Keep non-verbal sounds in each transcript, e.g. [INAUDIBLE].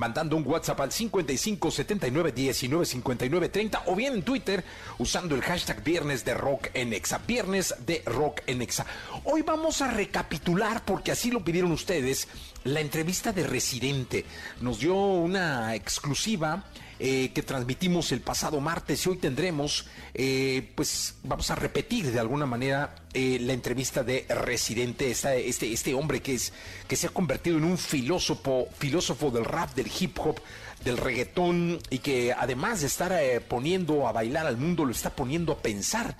mandando un WhatsApp al 55 79 19 59 30 o bien en Twitter usando el hashtag Viernes de Rock en Exa. Viernes de Rock en Exa. Hoy vamos a recapitular, porque así lo pidieron ustedes, la entrevista de Residente. Nos dio una exclusiva eh, que transmitimos el pasado martes y hoy tendremos, eh, pues vamos a repetir de alguna manera eh, la entrevista de Residente, este, este hombre que, es, que se ha convertido en un filósofo, filósofo del rap, del hip hop, del reggaetón y que además de estar poniendo a bailar al mundo, lo está poniendo a pensar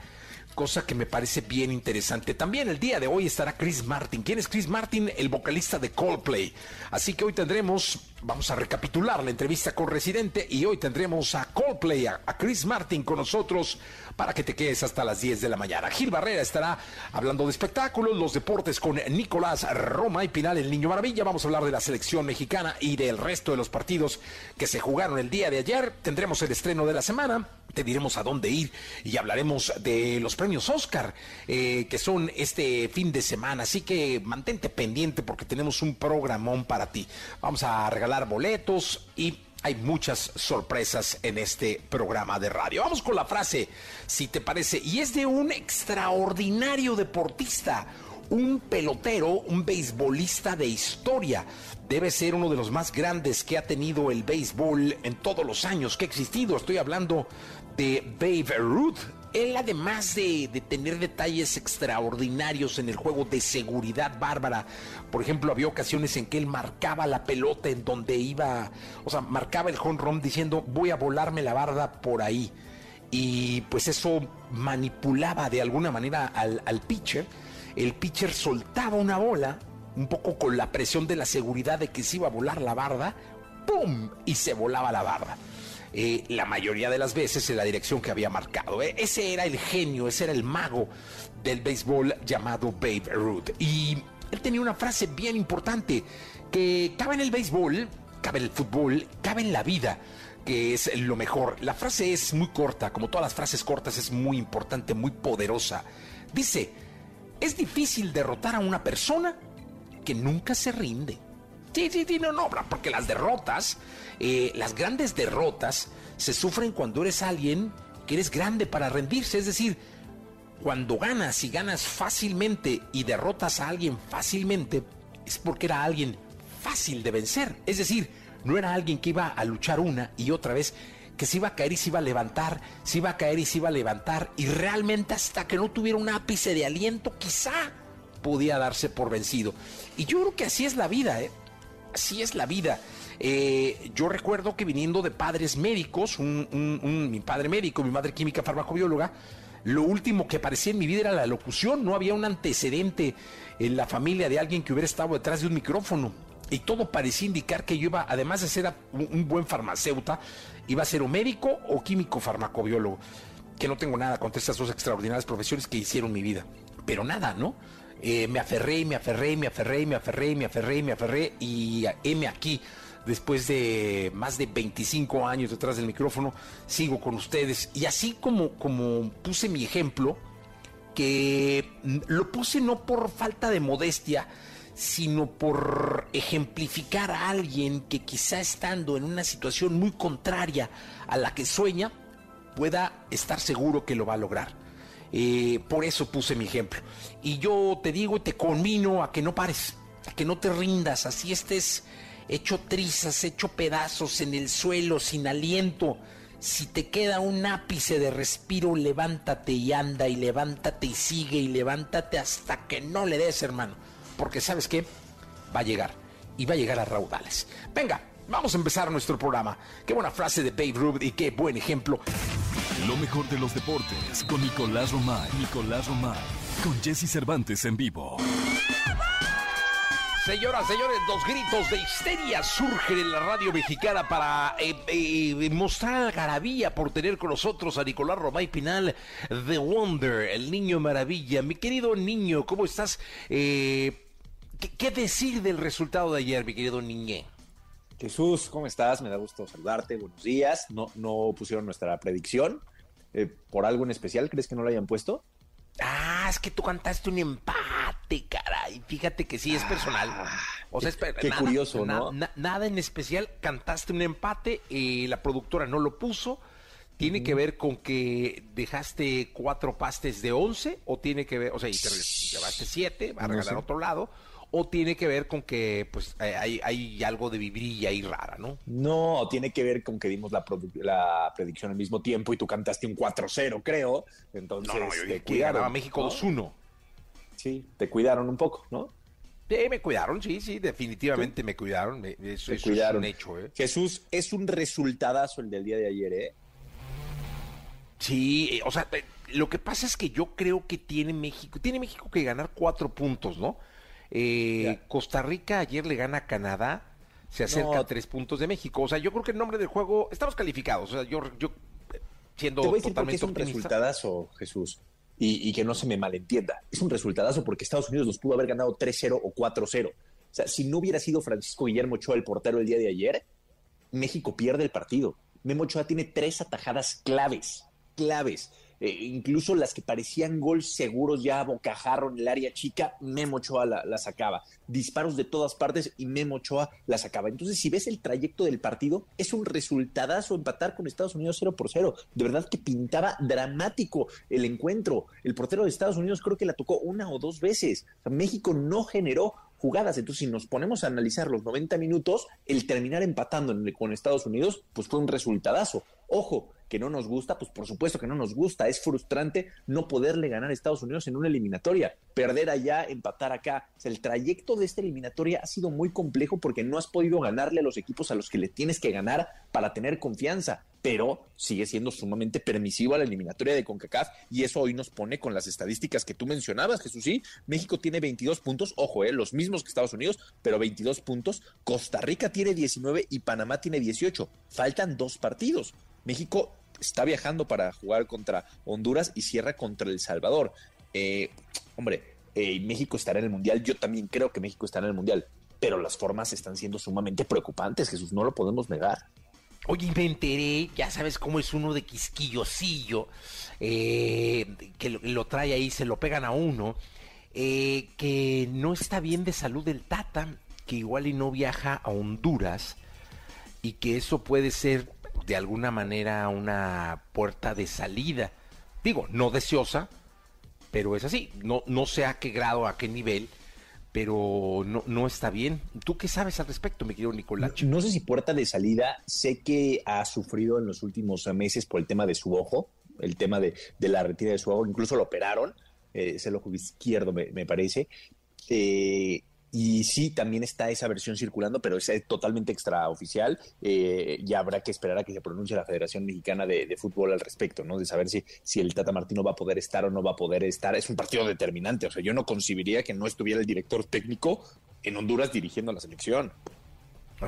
cosa que me parece bien interesante. También el día de hoy estará Chris Martin. ¿Quién es Chris Martin? El vocalista de Coldplay. Así que hoy tendremos, vamos a recapitular la entrevista con Residente y hoy tendremos a Coldplay, a, Chris Martin con nosotros para que te quedes hasta las 10 de la mañana. Gil Barrera estará hablando de espectáculos, los deportes con Nicolás Roma y Pinal, el Niño Maravilla. Vamos a hablar de la selección mexicana y del resto de los partidos que se jugaron el día de ayer. Tendremos el estreno de la semana te diremos a dónde ir y hablaremos de los premios Oscar eh, que son este fin de semana. Así que mantente pendiente porque tenemos un programón para ti. Vamos a regalar boletos y hay muchas sorpresas en este programa de radio. Vamos con la frase, si te parece, y es de un extraordinario deportista, un pelotero, un beisbolista de historia debe ser uno de los más grandes que ha tenido el béisbol en todos los años que ha existido. Estoy hablando de Babe Ruth. Él, además de, tener detalles extraordinarios en el juego de seguridad bárbara, por ejemplo, había ocasiones en que él marcaba la pelota en donde iba, o sea, marcaba el home run diciendo, voy a volarme la barda por ahí. Y pues eso manipulaba de alguna manera al, al pitcher. El pitcher soltaba una bola, un poco con la presión de la seguridad de que se iba a volar la barda, ¡pum! Y se volaba la barda. La mayoría de las veces en la dirección que había marcado. Eh, ese era el genio, ese era el mago del béisbol llamado Babe Ruth. Y él tenía una frase bien importante que cabe en el béisbol, cabe en el fútbol, cabe en la vida que es lo mejor. La frase es muy corta, como todas las frases cortas es muy importante, muy poderosa. Dice, es difícil derrotar a una persona que nunca se rinde. Sí, sí, sí, no, no, porque las derrotas, eh, las grandes derrotas, se sufren cuando eres alguien que eres grande para rendirse. Es decir, cuando ganas y ganas fácilmente y derrotas a alguien fácilmente, es porque era alguien fácil de vencer. Es decir, no era alguien que iba a luchar una y otra vez, que se iba a caer y se iba a levantar, se iba a caer y se iba a levantar, y realmente hasta que no tuviera un ápice de aliento, quizá podía darse por vencido. Y yo creo que así es la vida, ¿eh? Así es la vida. Eh, yo recuerdo que viniendo de padres médicos, mi padre médico, mi madre química farmacobióloga, lo último que aparecía en mi vida era la locución. No había un antecedente en la familia de alguien que hubiera estado detrás de un micrófono. Y todo parecía indicar que yo iba, además de ser un, buen farmacéutico, iba a ser o médico o químico farmacobiólogo. Que no tengo nada contra estas dos extraordinarias profesiones que hicieron mi vida. Pero nada, ¿no? Eh, me aferré, me aferré, me aferré, me aferré, me aferré, me aferré y heme aquí. Después de más de 25 años detrás del micrófono, sigo con ustedes. Y así como, como puse mi ejemplo, que lo puse no por falta de modestia, sino por ejemplificar a alguien que quizá estando en una situación muy contraria a la que sueña, pueda estar seguro que lo va a lograr. Por eso puse mi ejemplo. Y yo te digo y te conmino a que no pares, a que no te rindas, así estés hecho trizas, hecho pedazos en el suelo, sin aliento. Si te queda un ápice de respiro, levántate y anda y levántate y sigue y levántate hasta que no le des, hermano. Porque sabes qué? Va a llegar y va a llegar a raudales. Venga, vamos a empezar nuestro programa. Qué buena frase de Babe Ruth y qué buen ejemplo. Lo mejor de los deportes con Nicolás Romay. Nicolás Romay. Con Jesse Cervantes en vivo. Señoras, señores, los gritos de histeria surgen en la radio mexicana para eh, eh, mostrar algarabía por tener con nosotros a Nicolás Romay Pinal, The Wonder, el niño maravilla. Mi querido niño, ¿cómo estás? Eh, ¿qué, decir del resultado de ayer, mi querido niñe? Jesús, ¿cómo estás? Me da gusto saludarte. Buenos días. No, no pusieron nuestra predicción. ¿Por algo en especial crees que no la hayan puesto? Ah, es que tú cantaste un empate, caray. Fíjate que sí es personal. Ah, o sea, qué, curioso, ¿no? nada en especial, cantaste un empate, y la productora no lo puso. ¿Tiene que ver con que dejaste cuatro pastes de once? ¿O tiene que ver, o sea, y te llevaste siete, va a regalar otro lado? O tiene que ver con que pues hay, hay algo de vibrilla ahí rara, ¿no? No, tiene que ver con que dimos la, la predicción al mismo tiempo y tú cantaste un 4-0, creo. Entonces, no, no, yo te cuidaron. A México 2-1. Sí, te cuidaron un poco, ¿no? Sí, me cuidaron, sí, sí, definitivamente me cuidaron. Eso, cuidaron. es un hecho, ¿eh? Jesús, es un resultadazo el del día de ayer, ¿eh? Sí, eh, o sea, eh, lo que pasa es que yo creo que tiene México, tiene México que ganar cuatro puntos, ¿no? Eh, Costa Rica ayer le gana a Canadá, se acerca a tres puntos de México. O sea, yo creo que el nombre del juego, estamos calificados. O sea, yo, yo siendo Te voy a decir totalmente es un resultadazo, Jesús. Y, que no se me malentienda. Es un resultadazo porque Estados Unidos nos pudo haber ganado 3-0 o 4-0. O sea, si no hubiera sido Francisco Guillermo Ochoa el portero el día de ayer, México pierde el partido. Memo Ochoa tiene tres atajadas claves, claves. Eh, incluso las que parecían gol seguros ya a bocajarro en el área chica, Memo Ochoa la, sacaba. Disparos de todas partes y Memo Ochoa la sacaba. Entonces, si ves el trayecto del partido, es un resultadazo empatar con Estados Unidos 0 por 0. De verdad que pintaba dramático el encuentro. El portero de Estados Unidos creo que la tocó una o dos veces. México no generó jugadas. Entonces, si nos ponemos a analizar los 90 minutos, el terminar empatando con Estados Unidos, pues fue un resultadazo. Ojo, que no nos gusta, pues por supuesto que no nos gusta. Es frustrante no poderle ganar a Estados Unidos en una eliminatoria, perder allá, empatar acá. el trayecto de esta eliminatoria ha sido muy complejo porque no has podido ganarle a los equipos a los que le tienes que ganar para tener confianza, pero sigue siendo sumamente permisivo a la eliminatoria de CONCACAF y eso hoy nos pone con las estadísticas que tú mencionabas, Jesús. Sí, México tiene 22 puntos, ojo, eh, los mismos que Estados Unidos, pero 22 puntos. Costa Rica tiene 19 y Panamá tiene 18. Faltan dos partidos. México está viajando para jugar contra Honduras y cierra contra El Salvador. Eh, hombre, eh, México estará en el Mundial, yo también creo que México estará en el Mundial, pero las formas están siendo sumamente preocupantes, Jesús, no lo podemos negar. Oye, me enteré, ya sabes cómo es uno de quisquillosillo, eh, que lo, trae ahí, se lo pegan a uno, que no está bien de salud el Tata, que igual y no viaja a Honduras, y que eso puede ser de alguna manera una puerta de salida. Digo, no deseosa, pero es así. No, no sé a qué grado, a qué nivel, pero no, no está bien. ¿Tú qué sabes al respecto, mi querido Nicolás? No, sé si puerta de salida. Sé que ha sufrido en los últimos meses por el tema de su ojo, el tema de, la retirada de su ojo. Incluso lo operaron. Eh, es el ojo izquierdo, me, me parece. Eh, y sí, también está esa versión circulando, pero es eh, totalmente extraoficial. Eh, ya habrá que esperar a que se pronuncie la Federación Mexicana de, Fútbol al respecto, ¿no? De saber si, si el Tata Martino va a poder estar o no va a poder estar. Es un partido determinante. O sea, yo no concibiría que no estuviera el director técnico en Honduras dirigiendo la selección.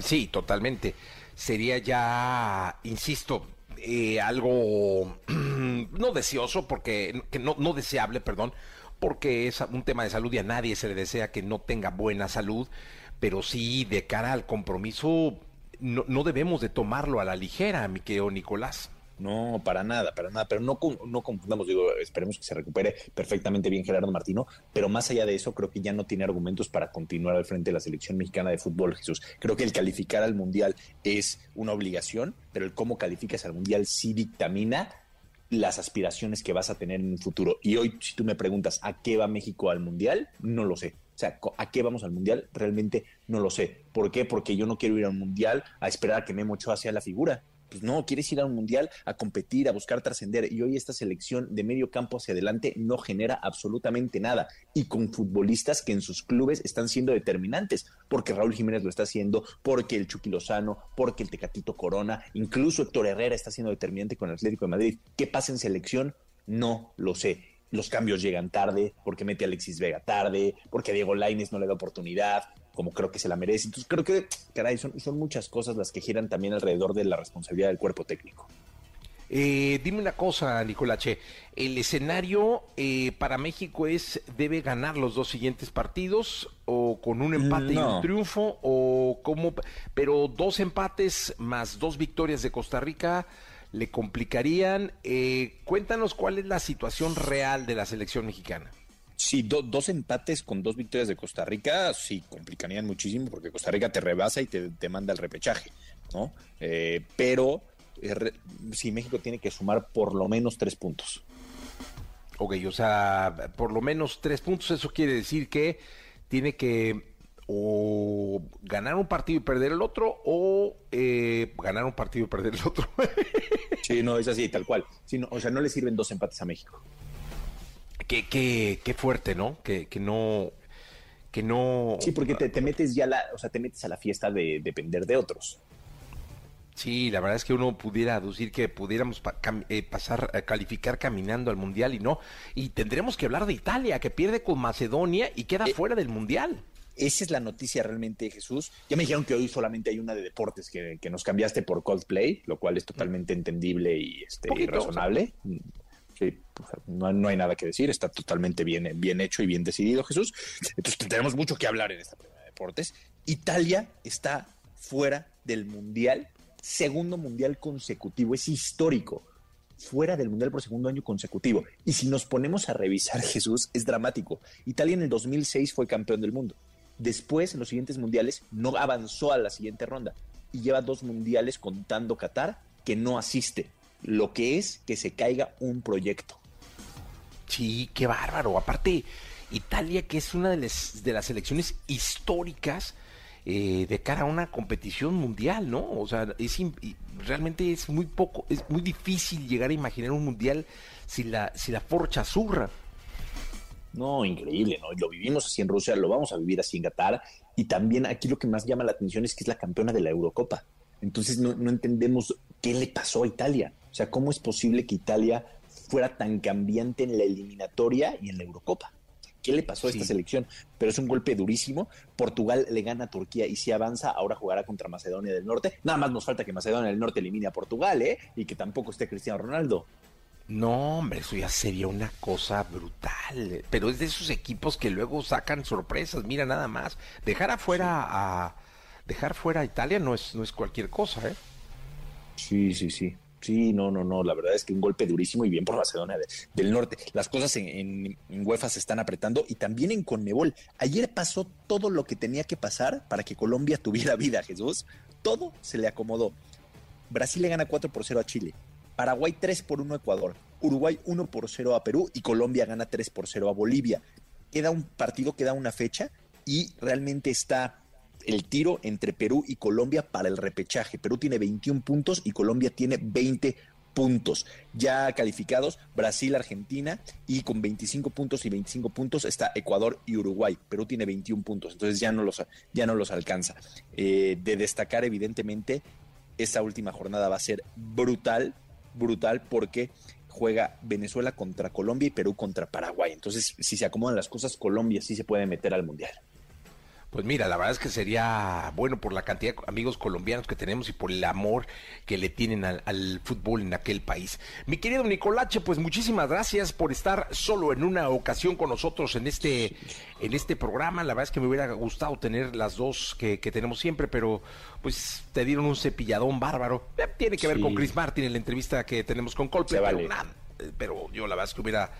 Sí, totalmente. Sería ya, insisto, eh, algo [CLEARS THROAT] no deseoso, porque que no, no deseable, perdón, porque es un tema de salud y a nadie se le desea que no tenga buena salud, pero sí de cara al compromiso no, debemos de tomarlo a la ligera, mi querido Nicolás. No, para nada, para nada, pero no, no confundamos, digo, esperemos que se recupere perfectamente bien Gerardo Martino, pero más allá de eso, creo que ya no tiene argumentos para continuar al frente de la selección mexicana de fútbol, Jesús. Creo que el calificar al Mundial es una obligación, pero el cómo calificas al Mundial sí dictamina las aspiraciones que vas a tener en un futuro. Y hoy, si tú me preguntas a qué va México al Mundial, no lo sé. O sea, ¿a qué vamos al Mundial? Realmente no lo sé. ¿Por qué? Porque yo no quiero ir a un Mundial a esperar a que Memo Ochoa sea la figura. Pues no, quieres ir a un mundial a competir, a buscar trascender. Y hoy esta selección de medio campo hacia adelante no genera absolutamente nada. Y con futbolistas que en sus clubes están siendo determinantes, porque Raúl Jiménez lo está haciendo, porque el Chucky Lozano, porque el Tecatito Corona, incluso Héctor Herrera está siendo determinante con el Atlético de Madrid. ¿Qué pasa en selección? No lo sé los cambios llegan tarde, porque mete a Alexis Vega tarde, porque a Diego Laines no le da oportunidad, como creo que se la merece. Entonces creo que, caray, son, son muchas cosas las que giran también alrededor de la responsabilidad del cuerpo técnico. Eh, dime una cosa, Nicolache. El escenario eh, para México es debe ganar los dos siguientes partidos o con un empate y un triunfo o como, pero dos empates más dos victorias de Costa Rica le complicarían. Eh, cuéntanos cuál es la situación real de la selección mexicana. Sí, dos empates con dos victorias de Costa Rica, sí, complicarían muchísimo porque Costa Rica te rebasa y te, manda el repechaje, ¿no? Eh, pero eh, sí, México tiene que sumar por lo menos tres puntos. Ok, o sea, por lo menos tres puntos, eso quiere decir que tiene que o ganar un partido y perder el otro o eh, ganar un partido y perder el otro. sí, no, es así, tal cual. o sea, no le sirven dos empates a México. Qué, qué, qué fuerte, ¿no? Que, que no que no Sí, porque te, metes ya la, o sea, te metes a la fiesta de depender de otros. Sí, la verdad es que uno pudiera aducir que pudiéramos eh, pasar a calificar caminando al mundial y no. Y tendremos que hablar de Italia, que pierde con Macedonia y queda eh, fuera del mundial. Esa es la noticia realmente, Jesús. Ya me dijeron que hoy solamente hay una de deportes que, nos cambiaste por Coldplay, lo cual es totalmente entendible y, este, razonable. No, hay nada que decir, está totalmente bien, bien hecho y bien decidido, Jesús. Entonces tenemos mucho que hablar en esta primera de deportes. Italia está fuera del Mundial, segundo Mundial consecutivo, es histórico fuera del Mundial por segundo año consecutivo. Y si nos ponemos a revisar, [LAUGHS] Jesús, es dramático. Italia en el 2006 fue campeón del mundo. Después, en los siguientes mundiales, no avanzó a la siguiente ronda. Y lleva dos mundiales contando Qatar que no asiste lo que es que se caiga un proyecto. Sí, qué bárbaro. Aparte, Italia, que es una de las, de las selecciones históricas eh, de cara a una competición mundial, ¿no? O sea, es realmente es muy poco, es muy difícil llegar a imaginar un mundial si la, si la forcha zurra. No, increíble, ¿no? Lo vivimos así en Rusia, lo vamos a vivir así en Qatar. Y también aquí lo que más llama la atención es que es la campeona de la Eurocopa. Entonces no, no entendemos qué le pasó a Italia. O sea, ¿cómo es posible que Italia fuera tan cambiante en la eliminatoria y en la Eurocopa? ¿Qué le pasó a esta selección? Pero es un golpe durísimo. Portugal le gana a Turquía y si avanza, ahora jugará contra Macedonia del Norte. Nada más nos falta que Macedonia del Norte elimine a Portugal, ¿eh? Y que tampoco esté Cristiano Ronaldo. No, hombre, eso ya sería una cosa brutal. Pero es de esos equipos que luego sacan sorpresas. Mira, nada más. Dejar afuera a. Dejar fuera a Italia no es, no es cualquier cosa, ¿eh? Sí, sí, sí. Sí, no, no, no. La verdad es que un golpe durísimo y bien por Macedonia del Norte. Las cosas en, UEFA se están apretando y también en Conmebol. Ayer pasó todo lo que tenía que pasar para que Colombia [LAUGHS] tuviera vida, Jesús. Todo se le acomodó. Brasil le gana 4 por 0 a Chile. Paraguay 3 por 1 a Ecuador. Uruguay 1 por 0 a Perú y Colombia gana 3 por 0 a Bolivia. Queda un partido, queda una fecha y realmente está el tiro entre Perú y Colombia para el repechaje. Perú tiene 21 puntos y Colombia tiene 20 puntos. Ya calificados Brasil, Argentina y con 25 puntos y 25 puntos está Ecuador y Uruguay. Perú tiene 21 puntos, entonces ya no los, ya no los alcanza. Eh, de destacar evidentemente, esta última jornada va a ser brutal, brutal porque juega Venezuela contra Colombia y Perú contra Paraguay. Entonces, si se acomodan las cosas, Colombia sí se puede meter al Mundial. Pues mira, la verdad es que sería bueno por la cantidad de amigos colombianos que tenemos y por el amor que le tienen al, fútbol en aquel país. Mi querido Nicolache, pues muchísimas gracias por estar solo en una ocasión con nosotros en este, en este programa. La verdad es que me hubiera gustado tener las dos que, tenemos siempre, pero pues te dieron un cepilladón bárbaro. Eh, tiene que ver con Chris Martin en la entrevista que tenemos con Coldplay, pero, eh, pero yo la verdad es que hubiera,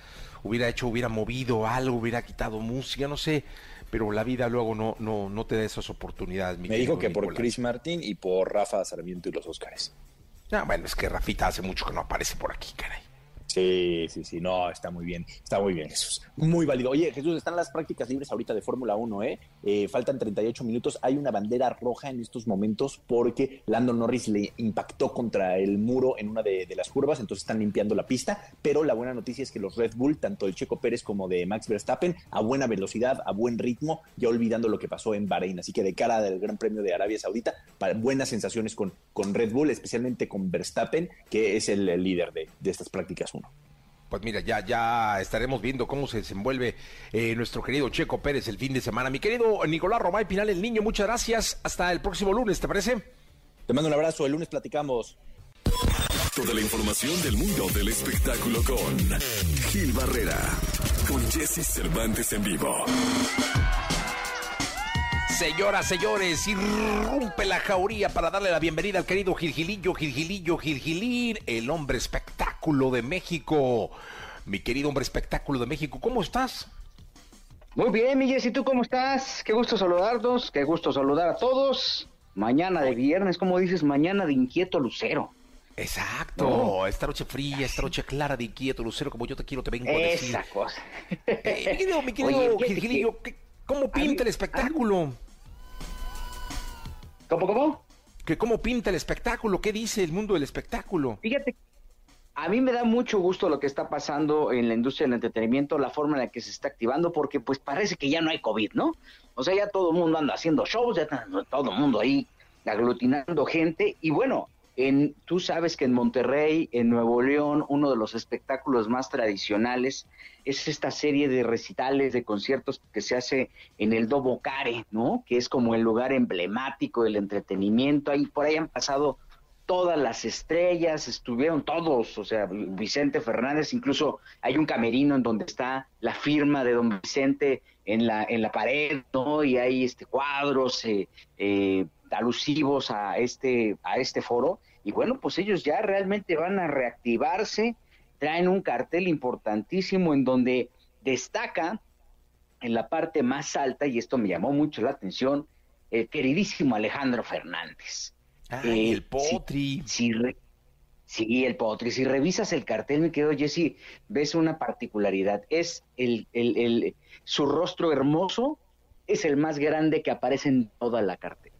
hubiera hecho, hubiera movido algo, hubiera quitado música, no sé pero la vida luego no, no, no te da esas oportunidades. Me dijo que por Chris Martin y por Rafa Sarmiento y los Óscares. Ah, bueno, es que Rafita hace mucho que no aparece por aquí, caray. Sí, sí, sí, no, está muy bien, está muy bien, Jesús. Muy válido. Oye, Jesús, están las prácticas libres ahorita de Fórmula 1, ¿eh? ¿eh? Faltan 38 minutos. Hay una bandera roja en estos momentos porque Lando Norris le impactó contra el muro en una de, las curvas, entonces están limpiando la pista. Pero la buena noticia es que los Red Bull, tanto el Checo Pérez como de Max Verstappen, a buena velocidad, a buen ritmo, ya olvidando lo que pasó en Bahrein. Así que de cara del Gran Premio de Arabia Saudita, buenas sensaciones con, con Red Bull, especialmente con Verstappen, que es el, líder de, de estas prácticas 1. Pues mira, ya, ya estaremos viendo cómo se desenvuelve eh, nuestro querido Checo Pérez el fin de semana. Mi querido Nicolás Romay Pinal, el niño, muchas gracias. Hasta el próximo lunes, ¿te parece? Te mando un abrazo, el lunes platicamos. Toda la información del mundo del espectáculo con Gil Barrera, con Jesse Cervantes en vivo. Señoras, señores, irrumpe la jauría para darle la bienvenida al querido Gilgilillo, Gilgilillo, Gilgilín, el hombre espectáculo de México. Mi querido hombre espectáculo de México, ¿cómo estás? Muy bien, Miguel, ¿y tú cómo estás? Qué gusto saludarnos, qué gusto saludar a todos. Mañana de viernes, como dices, mañana de inquieto lucero. Exacto, esta noche fría, esta noche clara de inquieto lucero, como yo te quiero, te vengo a decir. Esa cosa. Eh, mi querido, mi [LAUGHS] querido Gilgilillo, ¿cómo pinta el espectáculo? ¿Cómo, cómo? Que cómo pinta el espectáculo, qué dice el mundo del espectáculo. Fíjate, a mí me da mucho gusto lo que está pasando en la industria del entretenimiento, la forma en la que se está activando, porque pues parece que ya no hay COVID, ¿no? O sea, ya todo el mundo anda haciendo shows, ya todo el mundo ahí aglutinando gente, y bueno, en, tú sabes que en Monterrey, en Nuevo León, uno de los espectáculos más tradicionales es esta serie de recitales, de conciertos que se hace en el Dobo Care, ¿no? Que es como el lugar emblemático del entretenimiento. Ahí por ahí han pasado todas las estrellas, estuvieron todos, o sea, Vicente Fernández, incluso hay un camerino en donde está la firma de don Vicente en la, en la pared, ¿no? Y hay este cuadros, eh, eh, alusivos a este, a este foro. Y bueno, pues ellos ya realmente van a reactivarse, traen un cartel importantísimo en donde destaca en la parte más alta, y esto me llamó mucho la atención, el queridísimo Alejandro Fernández. Ah, el Potri. sí, el Potri. Si revisas el cartel, me quedo, Jesse, ves una particularidad. Es el, el, el, su rostro hermoso, es el más grande que aparece en toda la cartel.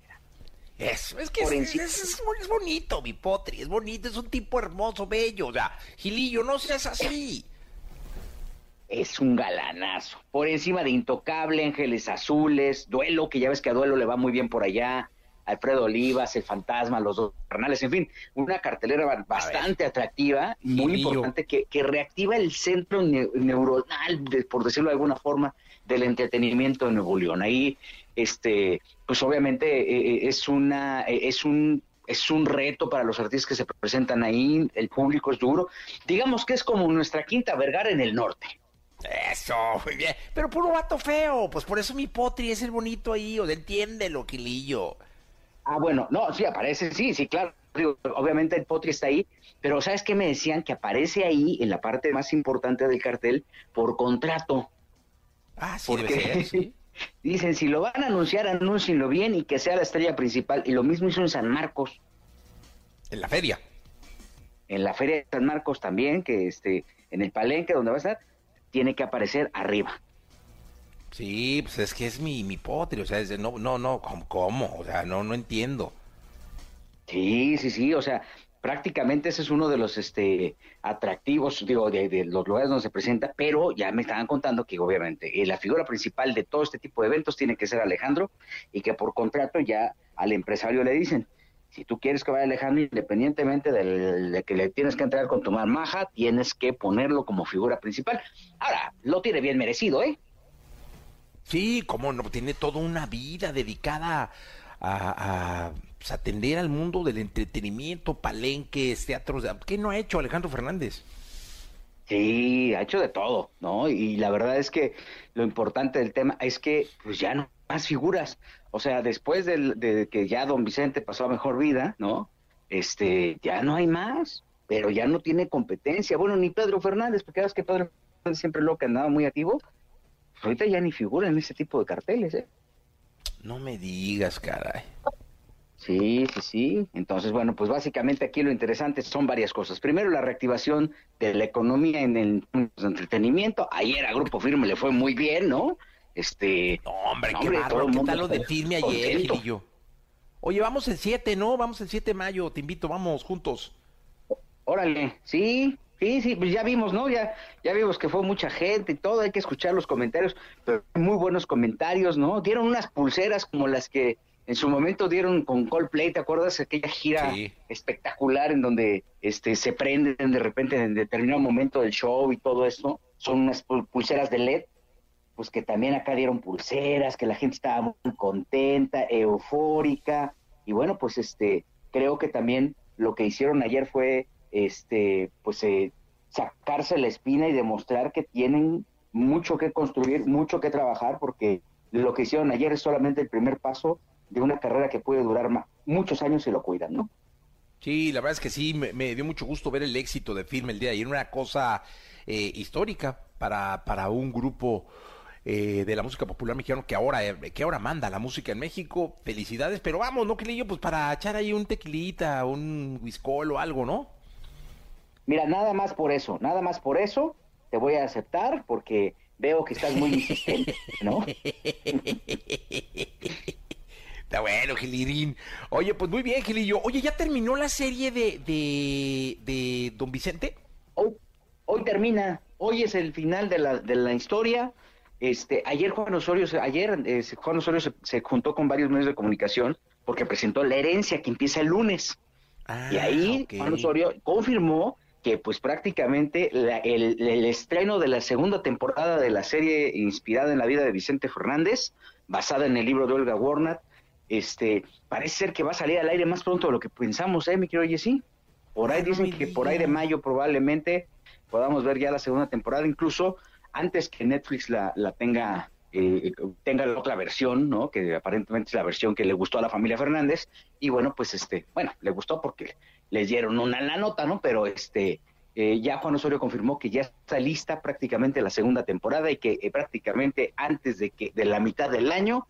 Eso, es que es, es, bonito, mi potri, es bonito, es un tipo hermoso, bello. O sea, Gilillo, no seas así. Es un galanazo. Por encima de Intocable, Ángeles Azules, Duelo, que ya ves que a Duelo le va muy bien por allá. Alfredo Olivas, El Fantasma, Los Dos Carnales, en fin, una cartelera bastante atractiva, muy importante, que, que, reactiva el centro neuronal, por decirlo de alguna forma, del entretenimiento en Nuevo León. Ahí este, pues obviamente eh, eh, es una, eh, es un es un reto para los artistas que se presentan ahí, el público es duro. Digamos que es como nuestra quinta Vergara en el norte. Eso, muy bien. Pero puro vato feo, pues por eso mi potri es el bonito ahí, o entiéndelo, Quilillo. Ah, bueno, no, sí, aparece, sí, sí, claro. Obviamente el potri está ahí, pero ¿sabes qué me decían? Que aparece ahí en la parte más importante del cartel por contrato. Ah, sí, porque, sí. Dicen, si lo van a anunciar, anúncienlo bien y que sea la estrella principal. Y lo mismo hizo en San Marcos. En la feria. En la feria de San Marcos también, que este, en el palenque donde va a estar, tiene que aparecer arriba. Sí, pues es que es mi, mi potri, o sea, es no, no, no, ¿cómo? O sea, no, no entiendo. Sí, sí, sí, o sea, prácticamente ese es uno de los este atractivos, digo, de, los lugares donde se presenta, pero ya me estaban contando que obviamente eh, la figura principal de todo este tipo de eventos tiene que ser Alejandro y que por contrato ya al empresario le dicen, si tú quieres que vaya Alejandro, independientemente de que le tienes que entregar con tu maja, tienes que ponerlo como figura principal. Ahora, lo tiene bien merecido, ¿eh? Sí, cómo no, tiene toda una vida dedicada a pues, atender al mundo del entretenimiento, palenques, teatros. ¿Qué no ha hecho Alejandro Fernández? Sí, ha hecho de todo, ¿no? Y la verdad es que lo importante del tema es que pues ya no más figuras. O sea, después de que ya don Vicente pasó a mejor vida, ¿no? Este, ya no hay más, pero ya no tiene competencia. Bueno, ni Pedro Fernández, porque sabes que Pedro Fernández siempre lo que andaba muy activo, pues ahorita ya ni figura en ese tipo de carteles, ¿eh? No me digas, caray. Sí, sí, sí. Entonces, bueno, pues básicamente aquí lo interesante son varias cosas. Primero, la reactivación de la economía en el entretenimiento. Ayer a Grupo Firme le fue muy bien, ¿no? Este. No, hombre, qué barro, ¿qué tal lo de Firme ayer, Gilillo? Oye, vamos el 7, ¿no? Vamos el 7 de mayo, te invito, vamos juntos. Órale, sí, sí, sí, pues ya vimos, ¿no? Ya, ya vimos que fue mucha gente y todo, hay que escuchar los comentarios, pero muy buenos comentarios, ¿no? Dieron unas pulseras como las que en su momento dieron con Coldplay, ¿te acuerdas? Aquella gira espectacular en donde este se prenden de repente en determinado momento del show y todo eso. Son unas pulseras de LED, pues que también acá dieron pulseras, que la gente estaba muy contenta, eufórica. Y bueno, pues este, creo que también lo que hicieron ayer fue este, pues eh, sacarse la espina y demostrar que tienen mucho que construir, mucho que trabajar, porque lo que hicieron ayer es solamente el primer paso de una carrera que puede durar muchos años si lo cuidan, ¿no? Sí, la verdad es que sí, me, dio mucho gusto ver el éxito de Firme el día de ayer, una cosa eh, histórica para, para un grupo eh, de la música popular mexicana que ahora, eh, que ahora manda la música en México. Felicidades, pero vamos, ¿no, yo Pues para echar ahí un tequilita, un whiskol o algo, ¿no? Mira, nada más por eso, nada más por eso te voy a aceptar porque veo que estás muy insistente, ¿no? [LAUGHS] Está bueno, Gilirín. Oye, pues muy bien, Gilillo. Oye, ¿ya terminó la serie de, de, Don Vicente? Hoy, hoy termina. Hoy es el final de la, de la historia. Este, ayer Juan Osorio, ayer eh, Juan Osorio se, juntó con varios medios de comunicación porque presentó la herencia que empieza el lunes. y ahí ah, Juan Osorio confirmó que pues prácticamente el, el, estreno de la segunda temporada de la serie inspirada en la vida de Vicente Fernández, basada en el libro de Olga Warnat, este, parece ser que va a salir al aire más pronto de lo que pensamos, ¿eh, mi querido Jessy? Por ahí dicen que por ahí de mayo probablemente podamos ver ya la segunda temporada, incluso antes que Netflix la, la tenga eh, tenga la otra versión, ¿no? Que aparentemente es la versión que le gustó a la familia Fernández y bueno, pues este, bueno, le gustó porque les dieron una la nota, ¿no? Pero este, eh, ya Juan Osorio confirmó que ya está lista prácticamente la segunda temporada y que eh, prácticamente antes de que de la mitad del año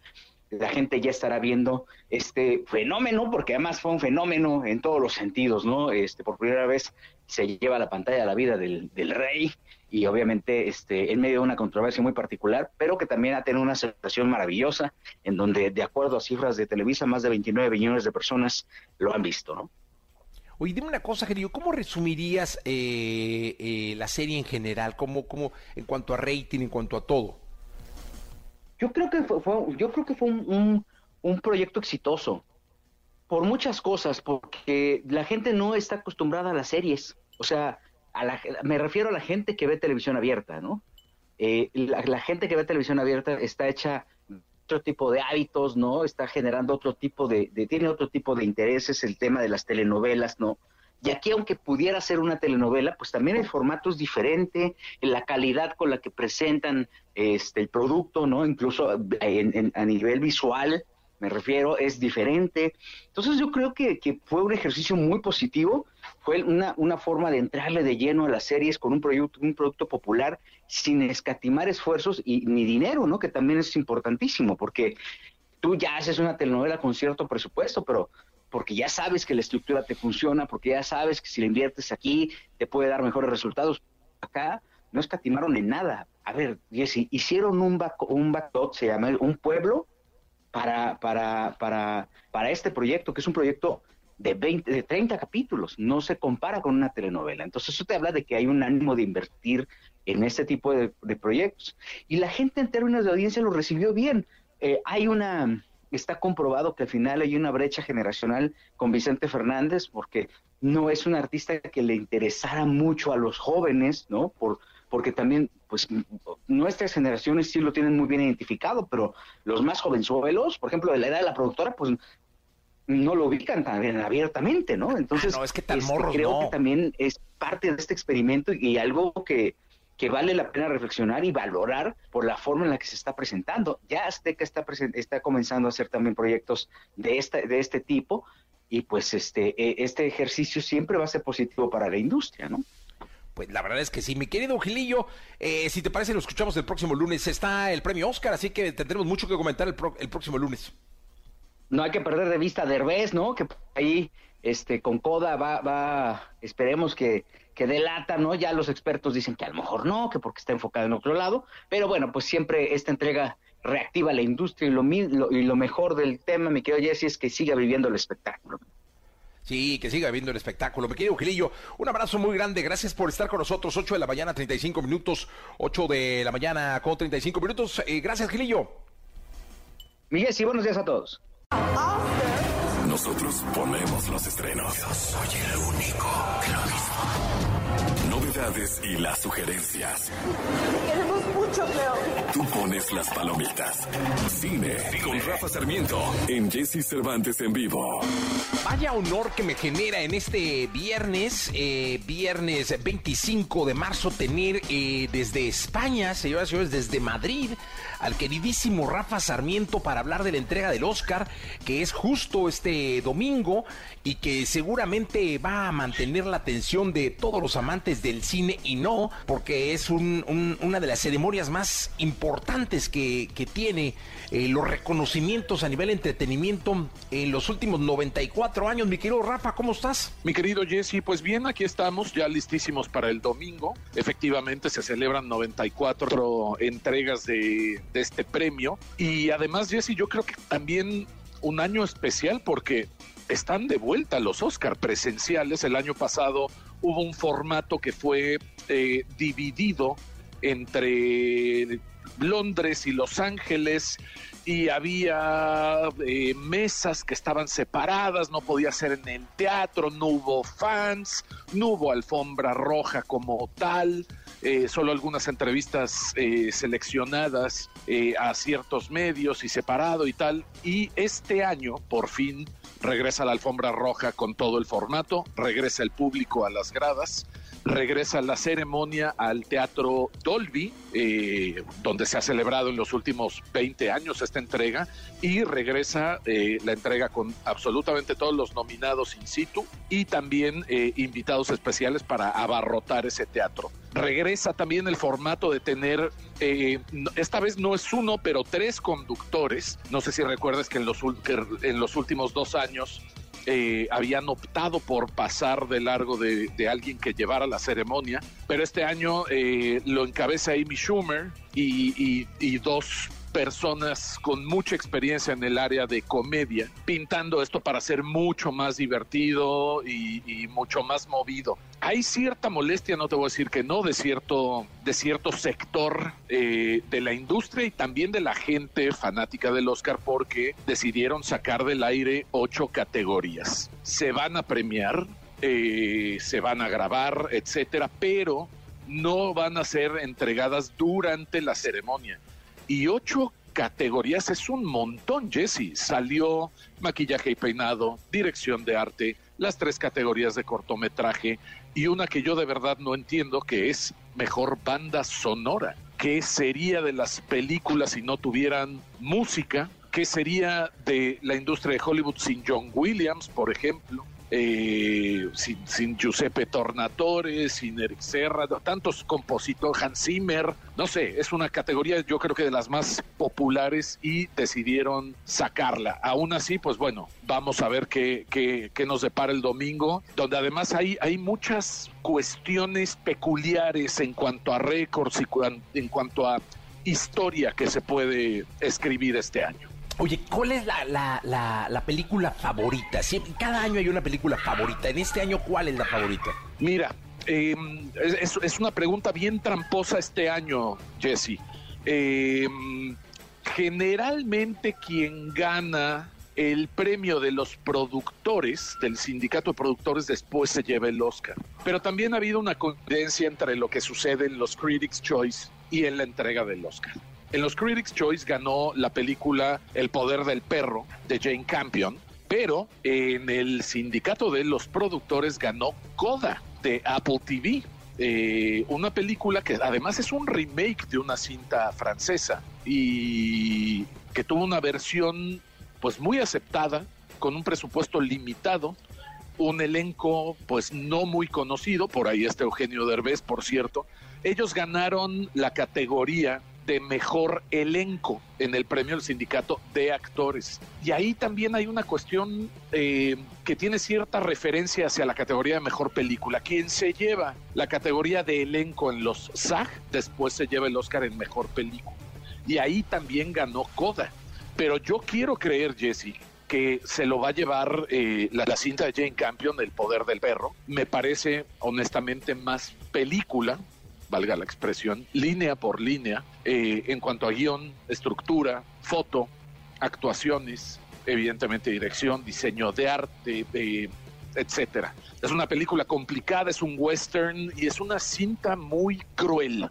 la gente ya estará viendo este fenómeno, porque además fue un fenómeno en todos los sentidos, ¿no? Este, por primera vez se lleva a la pantalla la vida del, rey y obviamente este, en medio de una controversia muy particular, pero que también ha tenido una aceptación maravillosa, en donde, de acuerdo a cifras de Televisa, más de 29 millones de personas lo han visto, ¿no? Oye, dime una cosa, Gerio, ¿cómo resumirías eh, eh, la serie en general? ¿Cómo, cómo, en cuanto a rating, en cuanto a todo? Yo creo que fue, yo creo que fue un, proyecto exitoso por muchas cosas, porque la gente no está acostumbrada a las series. O sea, me refiero a la gente que ve televisión abierta, ¿no? Eh, la, gente que ve televisión abierta está hecha otro tipo de hábitos, ¿no? Está generando otro tipo de, tiene otro tipo de intereses, el tema de las telenovelas, ¿no? Y aquí, aunque pudiera ser una telenovela, pues también el formato es diferente, la calidad con la que presentan este, el producto, ¿no? Incluso a nivel visual, me refiero, es diferente. Entonces yo creo que, fue un ejercicio muy positivo, fue una, una, forma de entrarle de lleno a las series con un producto, un producto popular sin escatimar esfuerzos y ni dinero, ¿no? Que también es importantísimo, porque tú ya haces una telenovela con cierto presupuesto, pero porque ya sabes que la estructura te funciona, porque ya sabes que si la inviertes aquí te puede dar mejores resultados. Acá no escatimaron en nada. A ver, Jesse, hicieron un, back, un se llama un pueblo, para, para, para, para este proyecto, que es un proyecto de, 20, de 30 capítulos, no se compara con una telenovela. Entonces eso te habla de que hay un ánimo de invertir en este tipo de, proyectos. Y la gente en términos de audiencia lo recibió bien. Eh, hay una, está comprobado que al final hay una brecha generacional con Vicente Fernández porque no es un artista que le interesara mucho a los jóvenes, ¿no? Por, porque también, pues, nuestras generaciones sí lo tienen muy bien identificado, pero los más jovenzuelos, por ejemplo, de la edad de la productora, pues no lo ubican tan abiertamente, ¿no? Entonces, ah, no, es que tan este, creo que también es parte de este experimento y algo que, que vale la pena reflexionar y valorar por la forma en la que se está presentando. Ya Azteca está, está comenzando a hacer también proyectos de, esta, de este tipo y pues este, e, este ejercicio siempre va a ser positivo para la industria, ¿no? Pues la verdad es que sí, mi querido Gilillo, eh, si te parece lo escuchamos el próximo lunes. Está el premio Oscar, así que tendremos mucho que comentar el, el próximo lunes. no hay que perder de vista a Derbez, ¿no? Que ahí este con Coda va, va esperemos que, que delata, ¿no? Ya los expertos dicen que a lo mejor no, que porque está enfocado en otro lado, pero bueno, pues siempre esta entrega reactiva la industria y lo, y lo mejor del tema, mi querido Jesse, es que siga viviendo el espectáculo. Sí, que siga viendo el espectáculo. Me querido Gilillo, un abrazo muy grande. Gracias por estar con nosotros. 8 de la mañana, 35 minutos. 8 de la mañana con 35 minutos. Eh, gracias, Gilillo. Miguel, sí, buenos días a todos. Nosotros ponemos los estrenos. Yo soy el único que lo Y las sugerencias. Mucho, Leo. Tú pones las palomitas. Cine, con Rafa Sarmiento en Jesse Cervantes en vivo. Vaya honor que me genera en este viernes, eh, viernes 25 de marzo, tener eh, desde España, señoras y señores, desde Madrid, al queridísimo Rafa Sarmiento para hablar de la entrega del Oscar, que es justo este domingo y que seguramente va a mantener la atención de todos los amantes del cine y no, porque es una de las ceremonias más importantes que, tiene eh, los reconocimientos a nivel entretenimiento en los últimos 94 años. Mi querido Rafa, ¿cómo estás? Mi querido Jesse, pues bien, aquí estamos ya listísimos para el domingo. Efectivamente se celebran 94 entregas de, de este premio. Y además, Jesse, yo creo que también un año especial porque están de vuelta los Oscar presenciales. El año pasado hubo un formato que fue eh, dividido entre Londres y Los Ángeles y había eh, mesas que estaban separadas, no podía ser en el teatro, no hubo fans, no hubo alfombra roja como tal, eh, solo algunas entrevistas seleccionadas a ciertos medios y separado y tal. Y este año, por fin, regresa la alfombra roja con todo el formato, regresa el público a las gradas, regresa la ceremonia al Teatro Dolby, eh, donde se ha celebrado en los últimos 20 años esta entrega, y regresa eh, la entrega con absolutamente todos los nominados in situ y también eh, invitados especiales para abarrotar ese teatro. Regresa también el formato de tener, esta vez no es uno, pero tres conductores. No sé si recuerdas que en los, en los últimos dos años eh, habían optado por pasar de largo de, alguien que llevara la ceremonia, pero este año eh, lo encabeza Amy Schumer y, y dos personas con mucha experiencia en el área de comedia, pintando esto para ser mucho más divertido y, mucho más movido. Hay cierta molestia, no te voy a decir que no, de cierto, de cierto sector eh, de la industria y también de la gente fanática del Oscar porque decidieron sacar del aire ocho categorías. Se van a premiar, eh, se van a grabar, etcétera, pero no van a ser entregadas durante la ceremonia y ocho categorías es un montón, Jesse. Salió maquillaje y peinado, dirección de arte, las tres categorías de cortometraje y una que yo de verdad no entiendo que es mejor banda sonora. ¿Qué sería de las películas si no tuvieran música? ¿Qué sería de la industria de Hollywood sin John Williams, por ejemplo? Eh, sin, Giuseppe Tornatore, sin Eric Serra, tantos compositores, Hans Zimmer, no sé, es una categoría yo creo que de las más populares y decidieron sacarla. Aún así, pues bueno, vamos a ver qué, qué, qué nos depara el domingo, donde además hay, hay muchas cuestiones peculiares en cuanto a récords y en cuanto a historia que se puede escribir este año. Oye, ¿cuál es la, película favorita? cada año hay una película favorita. En este año, ¿cuál es la favorita? Mira, em, es, una pregunta bien tramposa este año, Jesse. Em, generalmente quien gana el premio de los productores, del sindicato de productores, después se lleva el Oscar. Pero también ha habido una coincidencia entre lo que sucede en los Critics' Choice y en la entrega del Oscar. En los Critics' Choice ganó la película El poder del perro de Jane Campion, pero en el sindicato de los productores ganó Coda de Apple TV. Eh, una película que además es un remake de una cinta francesa y que tuvo una versión pues muy aceptada con un presupuesto limitado un elenco pues no muy conocido por ahí está Eugenio Derbez por cierto ellos ganaron la categoría de mejor elenco en el premio del sindicato de actores. Y ahí también hay una cuestión eh, que tiene cierta referencia hacia la categoría de mejor película. Quien se lleva la categoría de elenco en los SAG, después se lleva el Oscar en mejor película. Y ahí también ganó Coda. Pero yo quiero creer, Jesse, que se lo va a llevar eh, la, la, cinta de Jane Campion, El Poder del Perro. Me parece honestamente más película valga la expresión, línea por línea, eh, en cuanto a guion, estructura, foto, actuaciones, evidentemente dirección, diseño de arte, eh, etcétera. Es una película complicada, es un western y es una cinta muy cruel.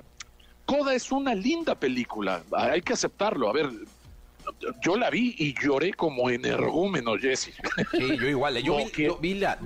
Coda es una linda película, hay que aceptarlo. A ver, yo la vi y lloré como energúmeno, Jesse. Sí, yo igual. Yo, vi, la,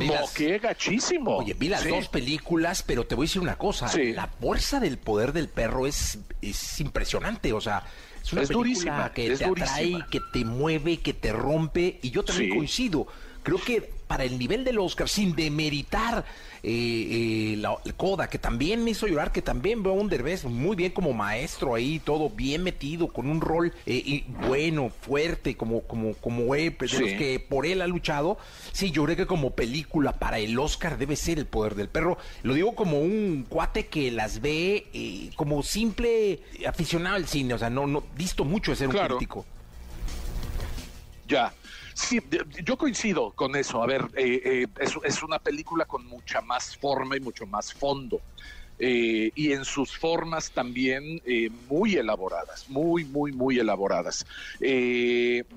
gachísimo. Oye, vi las dos películas, pero te voy a decir una cosa. La bolsa del poder del perro es, es impresionante. O sea, es una película que te atrae, que te mueve, que te rompe. Y yo también coincido. Creo que para el nivel del Oscar, sin demeritar eh, eh, la, Coda, que también me hizo llorar, que también veo a un Derbez muy bien como maestro ahí, todo bien metido, con un rol eh, bueno, fuerte, como, como, como pues, de los que por él ha luchado. Sí, yo creo que como película para el Oscar debe ser El Poder del Perro. Lo digo como un cuate que las ve como simple aficionado al cine, o sea, no, no visto mucho de ser un crítico. Ya. Sí, yo coincido con eso. A ver, eh, eh, es, una película con mucha más forma y mucho más fondo. Eh, y en sus formas también muy elaboradas, muy, muy, muy elaboradas.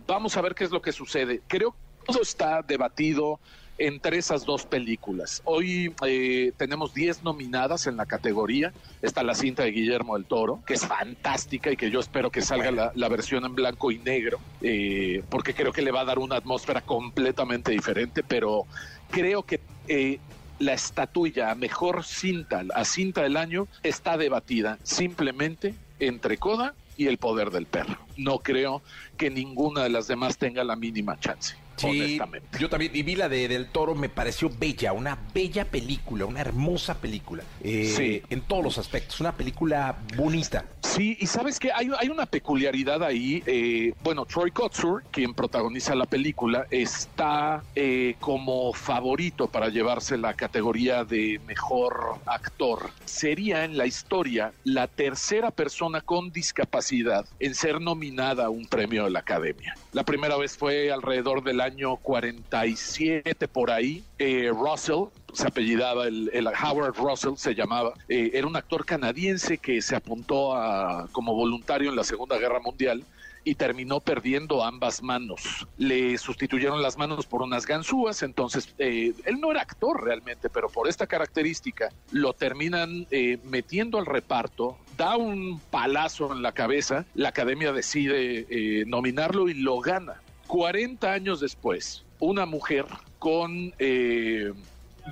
vamos a ver qué es lo que sucede. Creo que todo está debatido entre esas dos películas. Hoy eh, tenemos 10 nominadas en la categoría. Está la cinta de Guillermo del Toro, que es fantástica y que yo espero que salga la, versión en blanco y negro, eh, porque creo que le va a dar una atmósfera completamente diferente, pero creo que... Eh, la estatuilla a mejor cinta, a cinta del año, está debatida simplemente entre Coda y el poder del perro. No creo que ninguna de las demás tenga la mínima chance. Sí, yo también, y vi la de Del Toro, me pareció bella, una bella película, una hermosa película. Eh, sí. En todos los aspectos, una película bonita. Sí, y sabes que hay, hay, una peculiaridad ahí. Eh, bueno, Troy Kotsur, quien protagoniza la película, está eh, como favorito para llevarse la categoría de mejor actor. Sería en la historia la tercera persona con discapacidad en ser nominada a un premio de la Academia. La primera vez fue alrededor del año 47 por ahí. Eh, Russell, se apellidaba, el, Howard Russell se llamaba, eh, era un actor canadiense que se apuntó a, como voluntario en la Segunda Guerra Mundial y terminó perdiendo ambas manos. Le sustituyeron las manos por unas ganzúas, entonces eh, él no era actor realmente, pero por esta característica lo terminan metiendo al reparto, da un palazo en la cabeza, la academia decide nominarlo y lo gana. 40 años después, una mujer con eh,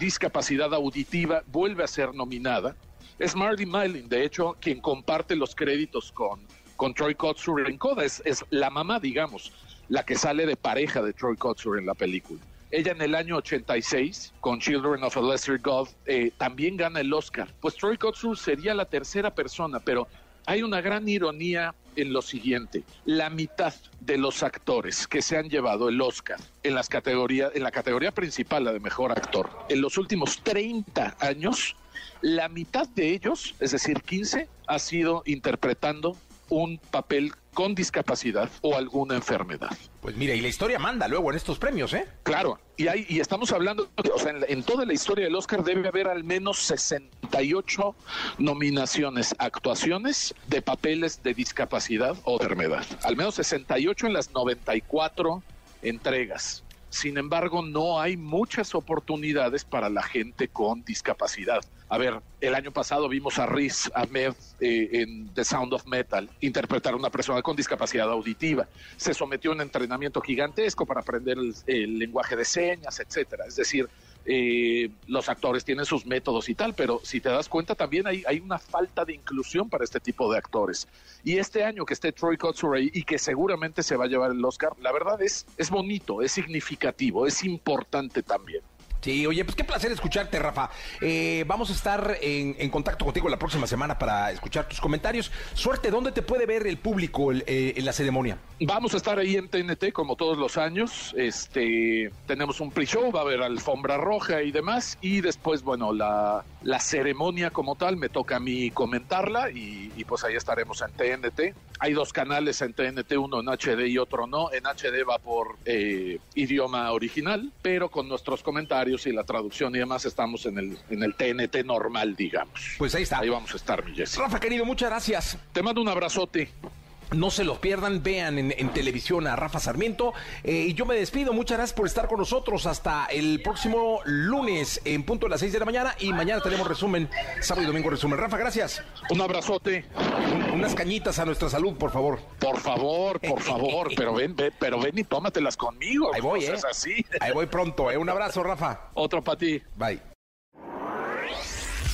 discapacidad auditiva vuelve a ser nominada. Es Marty Milling, de hecho, quien comparte los créditos con, con Troy Kotsur en Coda. Es, la mamá, digamos, la que sale de pareja de Troy Kotsur en la película. Ella en el año 86, con Children of a Lesser God, eh, también gana el Oscar. Pues Troy Kotsur sería la tercera persona, pero hay una gran ironía en lo siguiente. La mitad de los actores que se han llevado el Oscar en las en la categoría principal, la de mejor actor, en los últimos 30 años, la mitad de ellos, es decir, 15, ha sido interpretando un papel con discapacidad o alguna enfermedad. Pues mira, y la historia manda luego en estos premios, ¿eh? Claro, y, hay, y estamos hablando, o sea, en, toda la historia del Oscar debe haber al menos 68 nominaciones, actuaciones de papeles de discapacidad o enfermedad. Al menos 68 en las 94 entregas. Sin embargo, no hay muchas oportunidades para la gente con discapacidad. A ver, el año pasado vimos a Riz Ahmed eh, en The Sound of Metal interpretar a una persona con discapacidad auditiva. Se sometió a un entrenamiento gigantesco para aprender el, lenguaje de señas, etcétera. Es decir, eh, los actores tienen sus métodos y tal, pero si te das cuenta también hay, hay una falta de inclusión para este tipo de actores. Y este año que esté Troy Kotsur y que seguramente se va a llevar el Oscar, la verdad es, es bonito, es significativo, es importante también. Sí, oye, pues qué placer escucharte, Rafa. Eh, vamos a estar en, contacto contigo la próxima semana para escuchar tus comentarios. Suerte, ¿dónde te puede ver el público eh, en la ceremonia? Vamos a estar ahí en TNT como todos los años. Este, tenemos un pre-show, va a haber alfombra roja y demás. Y después, bueno, la, la ceremonia como tal me toca a mí comentarla y, pues ahí estaremos en TNT. Hay dos canales en TNT, uno en HD y otro no. En HD va por eh, idioma original, pero con nuestros comentarios y la traducción y demás estamos en el, en el TNT normal, digamos. Pues ahí está. Ahí vamos a estar, mi Rafa, querido, muchas gracias. Te mando un abrazote. No se los pierdan, vean en, televisión a Rafa Sarmiento. Eh, y yo me despido, muchas gracias por estar con nosotros hasta el próximo lunes en punto de las 6 de la mañana. Y mañana tenemos resumen, sábado y domingo resumen. Rafa, gracias. Un abrazote. unas cañitas a nuestra salud, por favor. Por favor, por [LAUGHS] favor, pero ven, pero ven y tómatelas conmigo. Ahí voy, ¿eh? Así. Ahí voy pronto, ¿eh? Un abrazo, Rafa. Otro para ti. Bye.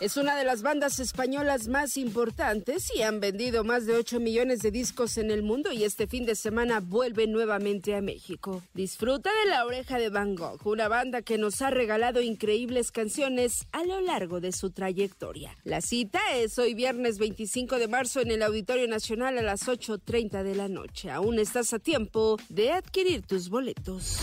Es una de las bandas españolas más importantes y han vendido más de 8 millones de discos en el mundo y este fin de semana vuelve nuevamente a México. Disfruta de La Oreja de Van Gogh, una banda que nos ha regalado increíbles canciones a lo largo de su trayectoria. La cita es hoy viernes 25 de marzo en el Auditorio Nacional a las 8.30 de la noche. Aún estás a tiempo de adquirir tus boletos.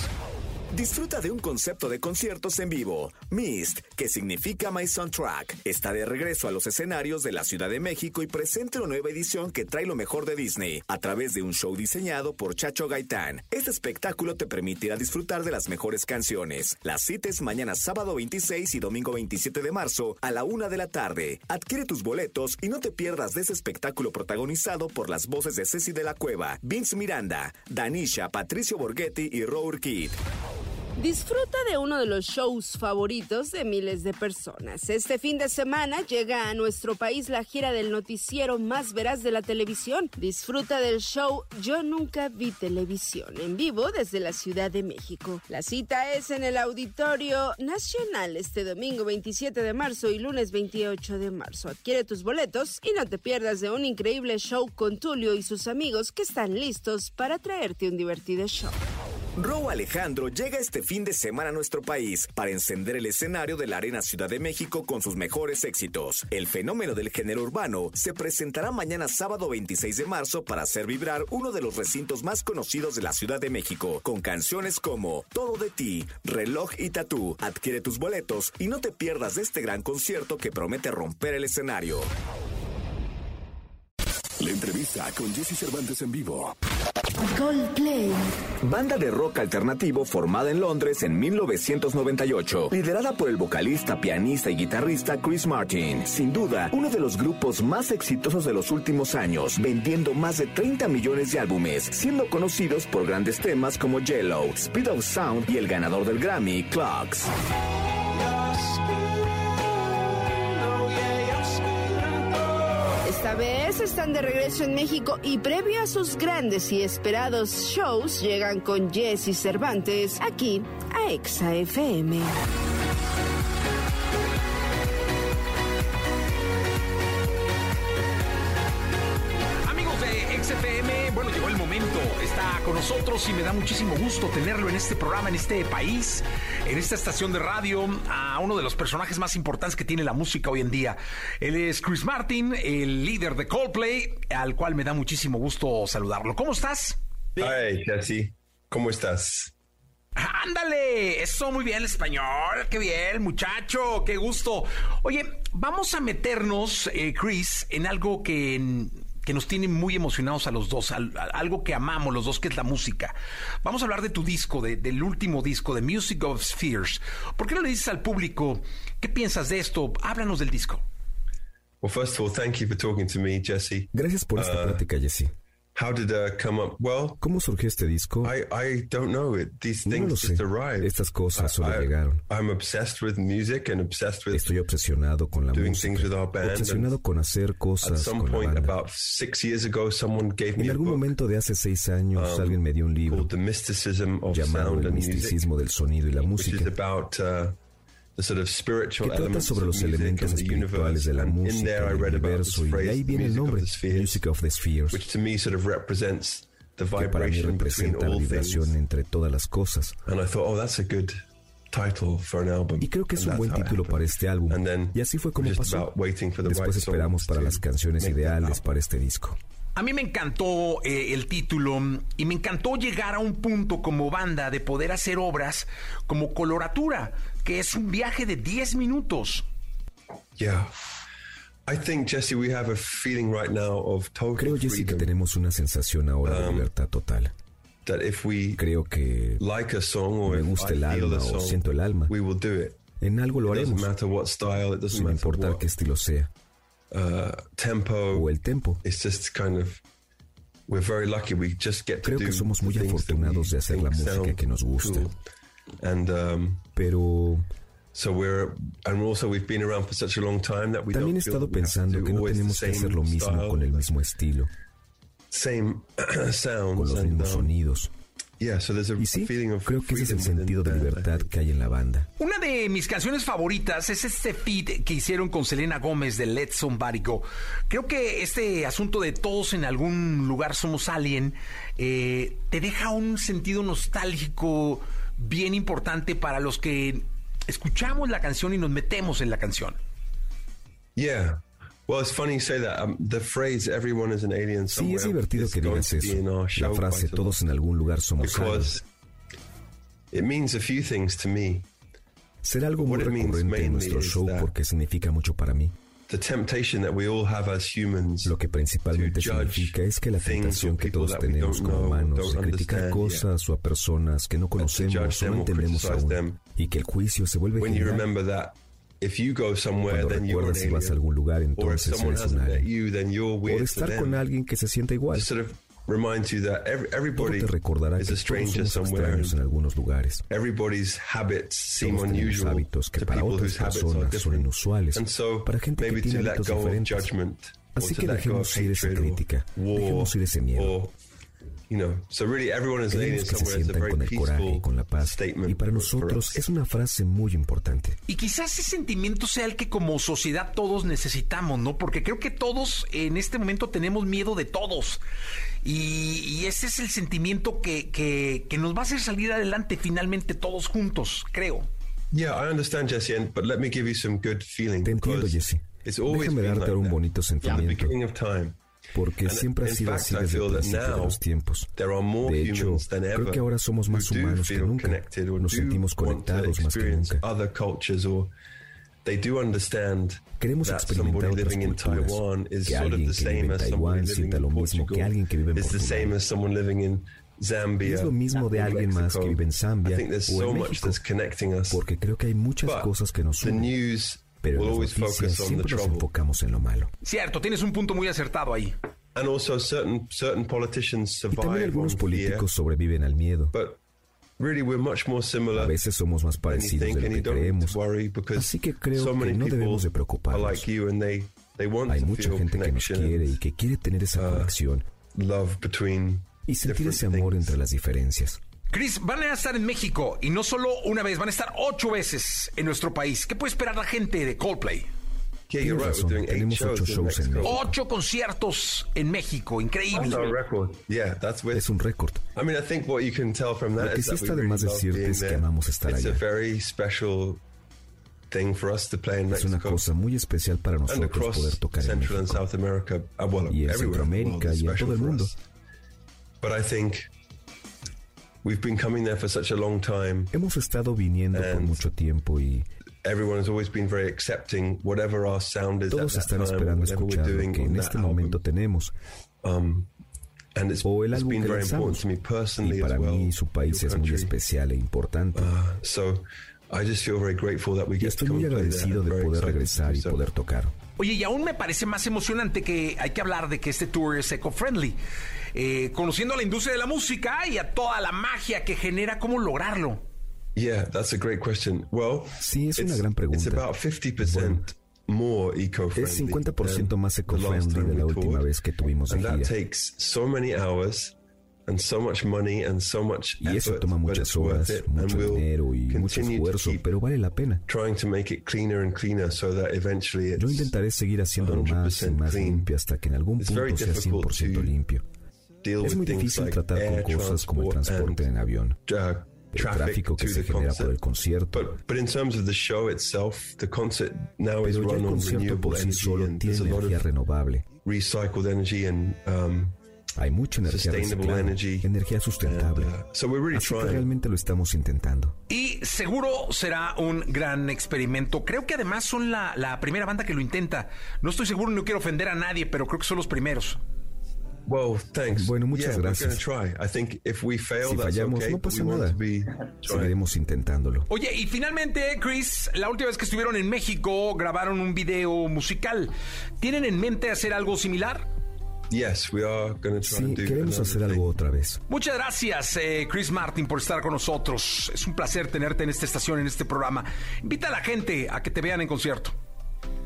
Disfruta de un concepto de conciertos en vivo. Mist, que significa My Soundtrack, está de regreso a los escenarios de la Ciudad de México y presenta una nueva edición que trae lo mejor de Disney a través de un show diseñado por Chacho Gaitán. Este espectáculo te permitirá disfrutar de las mejores canciones. Las citas mañana sábado 26 y domingo 27 de marzo a la una de la tarde. Adquiere tus boletos y no te pierdas de ese espectáculo protagonizado por las voces de Ceci de la Cueva, Vince Miranda, Danisha, Patricio Borghetti y Rour Kid. Disfruta de uno de los shows favoritos de miles de personas. Este fin de semana llega a nuestro país la gira del noticiero más veraz de la televisión. Disfruta del show Yo Nunca Vi Televisión en vivo desde la Ciudad de México. La cita es en el Auditorio Nacional este domingo 27 de marzo y lunes 28 de marzo. Adquiere tus boletos y no te pierdas de un increíble show con Tulio y sus amigos que están listos para traerte un divertido show. Ro Alejandro llega este fin de semana a nuestro país para encender el escenario de la Arena Ciudad de México con sus mejores éxitos. El fenómeno del género urbano se presentará mañana sábado 26 de marzo para hacer vibrar uno de los recintos más conocidos de la Ciudad de México, con canciones como Todo de ti, Reloj y Tatú. Adquiere tus boletos y no te pierdas de este gran concierto que promete romper el escenario. La entrevista con Jesse Cervantes en vivo. Coldplay. Banda de rock alternativo formada en Londres en 1998, liderada por el vocalista, pianista y guitarrista Chris Martin. Sin duda, uno de los grupos más exitosos de los últimos años, vendiendo más de 30 millones de álbumes, siendo conocidos por grandes temas como Yellow, Speed of Sound y el ganador del Grammy, Clocks. Esta vez están de regreso en México y previo a sus grandes y esperados shows llegan con Jesse Cervantes aquí a Exa FM. Nosotros y me da muchísimo gusto tenerlo en este programa, en este país, en esta estación de radio, a uno de los personajes más importantes que tiene la música hoy en día. Él es Chris Martin, el líder de Coldplay, al cual me da muchísimo gusto saludarlo. ¿Cómo estás? Ay, Jesse, ¿cómo estás? Ándale, eso muy bien el español, qué bien, muchacho, qué gusto. Oye, vamos a meternos, eh, Chris, en algo que que nos tiene muy emocionados a los dos, algo que amamos los dos, que es la música. Vamos a hablar de tu disco, del último disco, de Music of Spheres. ¿Por qué no le dices al público qué piensas de esto? Háblanos del disco. Gracias por esta uh, plática, Jesse. How did uh, come up? Well, ¿Cómo surgió este disco? I, I don't know. It, these things no lo sé. just arrived. Estas cosas solo I, llegaron. I'm obsessed with music and obsessed with Estoy obsesionado con la doing música. Things with our band obsesionado con hacer cosas at some con point, la banda. About six years ago, someone gave me en algún a book, momento de hace seis años, um, alguien me dio un libro the mysticism of llamado sound El and misticismo music, del sonido y la música. Which is about, uh, que trata sobre los elementos espirituales de la música, del universo, y de ahí viene el nombre, Music of the Spheres, que para mí representa la vibración entre todas las cosas. Y creo que es un buen título para este álbum. Y así fue como pasó. Después esperamos para las canciones ideales para este disco. A mí me encantó eh, el título y me encantó llegar a un punto como banda de poder hacer obras como Coloratura, que es un viaje de 10 minutos. Yeah. I think, Jesse, we have a feeling right now of total Creo, Jesse, que tenemos una sensación ahora de Um, libertad total. that if we Creo que like a song or me gusta el alma o siento el alma. we will do it. En algo lo It haremos, matter what style, it doesn't sin matter importar what qué estilo sea. Uh, tempo. O el tempo. It's just kind of we're very lucky. We just get to Creo que somos muy afortunados de hacer la música que nos gusta. um, Pero también he estado pensando do que no tenemos que hacer lo mismo con el mismo estilo, same [CLEARS THROAT] con los mismos um, sonidos. Y sí, creo que ese es el sentido de libertad que hay en la banda. Una de mis canciones favoritas es este feat que hicieron con Selena Gómez de Let Somebody Go. Creo que este asunto de todos en algún lugar somos alien eh, te deja un sentido nostálgico bien importante para los que escuchamos la canción y nos metemos en la canción. Yeah. Well, it's funny you say that. The phrase "everyone is an alien" Sí, es divertido que digas eso. La frase todos en algún lugar somos algo. because it means a few things to me. Será algo muy recurrente en nuestro show that- porque significa mucho para mí. The temptation that we all have as humans Lo que principalmente significa es que la tentación que todos tenemos como humanos de criticar cosas o a personas que no conocemos o no entendemos aún y que el juicio se vuelve general. Remember that if you go somewhere, Cuando then you're an recuerdas si vas a algún lugar, entonces eres un alien. you, then you're O weird de to estar con alguien que se sienta igual. Just sort of reminds you that every, Todo everybody te recordará is que a todos stranger somos somewhere. extraños en algunos lugares. Everybody's habits seem Todos tenemos unusual hábitos que para otras personas son inusuales. And so Para gente que maybe to tiene let hábitos go of diferentes. judgment, Así que dejemos ir esa crítica, dejemos ir ese miedo. Queremos que se sientan very con el coraje y peaceful con la paz. statement Y para nosotros us. es una frase muy importante. Y quizás ese sentimiento sea el que como sociedad todos necesitamos, ¿no? Porque creo que todos en este momento tenemos miedo de todos. Y, y ese es el sentimiento que, que, que nos va a hacer salir adelante finalmente todos juntos, creo. Yeah, I understand, Jesse, and, but let me give you some good feeling. Te entiendo, Jesse. Déjame darte un that. bonito sentimiento. Porque siempre ha sido así desde el principio de los tiempos. De hecho, creo que ahora somos más humanos que nunca. Nos sentimos conectados más que nunca. Queremos that experimentar somebody otras culturas. Que alguien que vive en Taiwán sienta lo mismo que alguien que vive en Portugal. Zambia. Es lo mismo de alguien más que vive en Zambia o en México. Porque creo que hay muchas But cosas que nos unen. Pero en las noticias focus on the siempre nos enfocamos en lo malo. Cierto, tienes un punto muy acertado ahí. And also certain certain politicians Y también survive algunos políticos sobreviven al miedo. but really we're much more A similar veces somos más parecidos think de and lo que creemos. to worry because Así que creo so que many no debemos de people are preocuparnos. like you and they they want Hay to mucha gente que nos connection quiere y que quiere tener esa uh, conexión love between y sentir different ese amor things. entre las diferencias. Chris, van a estar en México y no solo una vez, van a estar ocho veces en nuestro país. ¿Qué puede esperar la gente de Coldplay? Tienes razón, tenemos shows, ocho shows en. México. Ocho conciertos en México, increíble. Es un récord. Lo que sí está de más decirte es que amamos estar allá. very special thing for us to play in Es una cosa muy especial para nosotros poder tocar en Central and México. South America. well, Y en Centroamérica y en todo el mundo. But I think we've been coming there for such a long time. Hemos estado viniendo por And- mucho tiempo y Everyone has always been very accepting, whatever our sound is todos están esperando escuchar lo que en este album. momento tenemos. Um, and it's, O el it's álbum been que very important lanzamos. to me personally Y para as well. mí su país es muy especial e importante. Uh, so I just feel very grateful that we Y get estoy muy agradecido de Very poder regresar y so. poder tocar. Oye, y aún me parece más emocionante que hay que hablar de que este tour es eco-friendly. Eh, conociendo a la industria de la música y a toda la magia que genera, ¿cómo lograrlo? Yeah, that's a great question. Well, Sí, es una it's- gran pregunta. It's about 50% more eco-friendly. Es 50% than más eco-friendly de la última vez que tuvimos de And that gira. takes so many hours Y eso toma muchas horas, mucho dinero y mucho esfuerzo, pero vale la pena. Yo intentaré seguir haciéndolo más y más limpio hasta que en algún punto sea 100% limpio. Es muy difícil tratar con cosas como el transporte en avión, uh, el tráfico que se genera por el concierto. Pero el concierto por sí solo tiene energía renovable. Um, hay mucha energía reciclada, energía sustentable. Uh, Así que realmente lo estamos intentando. Y seguro será un gran experimento. Creo que además son la, la primera banda que lo intenta. No estoy seguro, no quiero ofender a nadie, pero creo que son los primeros. Bueno, muchas gracias. si fallamos, no pasa nada. Seguiremos intentándolo. Oye, y finalmente, Chris, la última vez que estuvieron en México grabaron un video musical. ¿Tienen en mente hacer algo similar? sí, queremos hacer algo otra vez. Muchas gracias, eh, Chris Martin, por estar con nosotros. Es un placer tenerte en esta estación, en este programa. Invita a la gente a que te vean en concierto.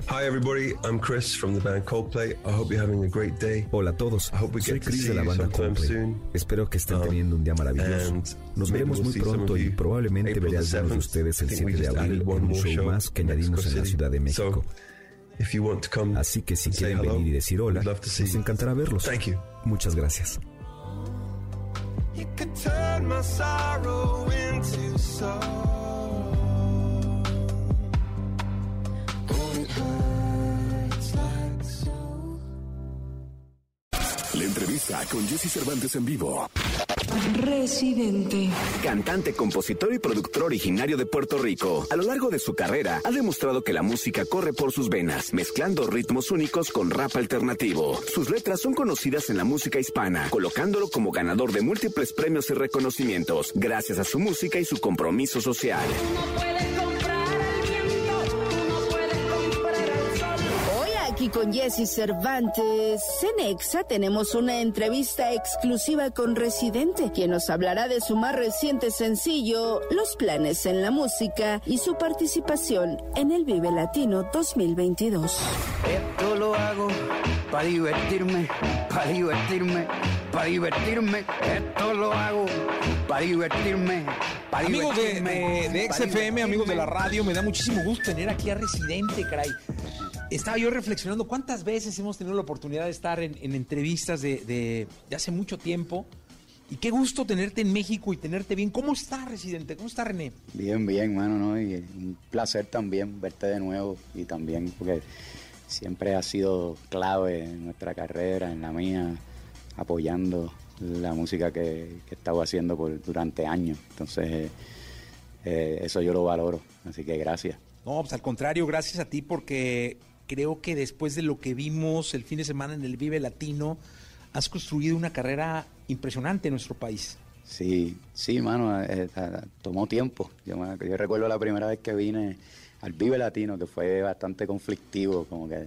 Hi everybody, I'm Chris from the band Coldplay. I hope you're having a great day. Hola a todos. Soy Chris de la banda Coldplay. Espero que estén um, teniendo un día maravilloso. Nos veremos muy pronto y probablemente veré a algunos de ustedes el 7 de abril en un show más que añadimos en la Ciudad de México. Así que si quieren venir y decir hola, nos encantará verlos. Muchas gracias. La entrevista con Jesse Cervantes en vivo. Residente. Cantante, compositor y productor originario de Puerto Rico. A lo largo de su carrera ha demostrado que la música corre por sus venas, mezclando ritmos únicos con rap alternativo. Sus letras son conocidas en la música hispana, colocándolo como ganador de múltiples premios y reconocimientos, gracias a su música y su compromiso social. Y con Jesse Cervantes. Cenexa tenemos una entrevista exclusiva con Residente, quien nos hablará de su más reciente sencillo, los planes en la música y su participación en el Vive Latino 2022. Esto lo hago para divertirme, para divertirme, para divertirme. Esto lo hago para divertirme. amigos de, de XFM, amigos de la radio, me da muchísimo gusto tener aquí a Residente, caray estaba yo reflexionando cuántas veces hemos tenido la oportunidad de estar en, entrevistas de, hace mucho tiempo. Y qué gusto tenerte en México y tenerte bien. ¿Cómo está, residente? ¿Cómo está, René? Bien, bien, mano, ¿no? Y un placer también verte de nuevo y también porque siempre ha sido clave en nuestra carrera, en la mía, apoyando la música que, he estado haciendo por, durante años. Entonces, eh, eso yo lo valoro. Así que gracias. No, pues al contrario, gracias a ti porque creo que después de lo que vimos el fin de semana en el Vive Latino, has construido una carrera impresionante en nuestro país. Sí, sí, mano, eh, eh, tomó tiempo. Yo, yo, recuerdo la primera vez que vine al Vive Latino, que fue bastante conflictivo, como que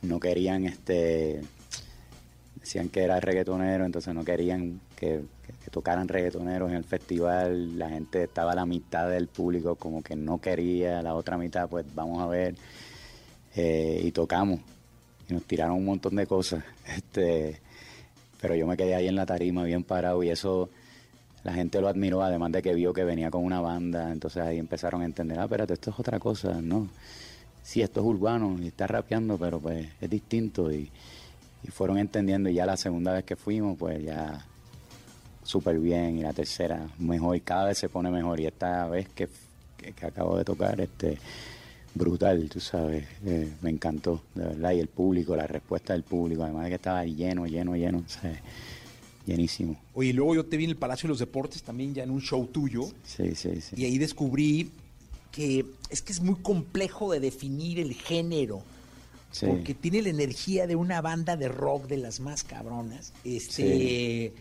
no querían, este, decían que era reggaetonero, entonces no querían que, que, tocaran reggaetoneros en el festival. La gente estaba a la mitad del público, como que no quería, la otra mitad, pues vamos a ver. Eh, y tocamos. Y nos tiraron un montón de cosas. [LAUGHS] Este, pero yo me quedé ahí en la tarima bien parado y eso la gente lo admiró, además de que vio que venía con una banda, entonces ahí empezaron a entender, ah, espérate, esto es otra cosa, ¿no? Sí, esto es urbano y está rapeando, pero pues es distinto y, fueron entendiendo. Y ya la segunda vez que fuimos, pues ya súper bien. Y la tercera mejor y cada vez se pone mejor. Y esta vez que, que acabo de tocar, este brutal, tú sabes, eh, me encantó, de verdad, y el público, la respuesta del público, además de que estaba lleno, lleno, lleno, llenísimo. Oye, luego yo te vi en el Palacio de los Deportes también ya en un show tuyo. Sí, sí, sí. Y ahí descubrí que es que es muy complejo de definir el género. Porque tiene la energía de una banda de rock de las más cabronas. Este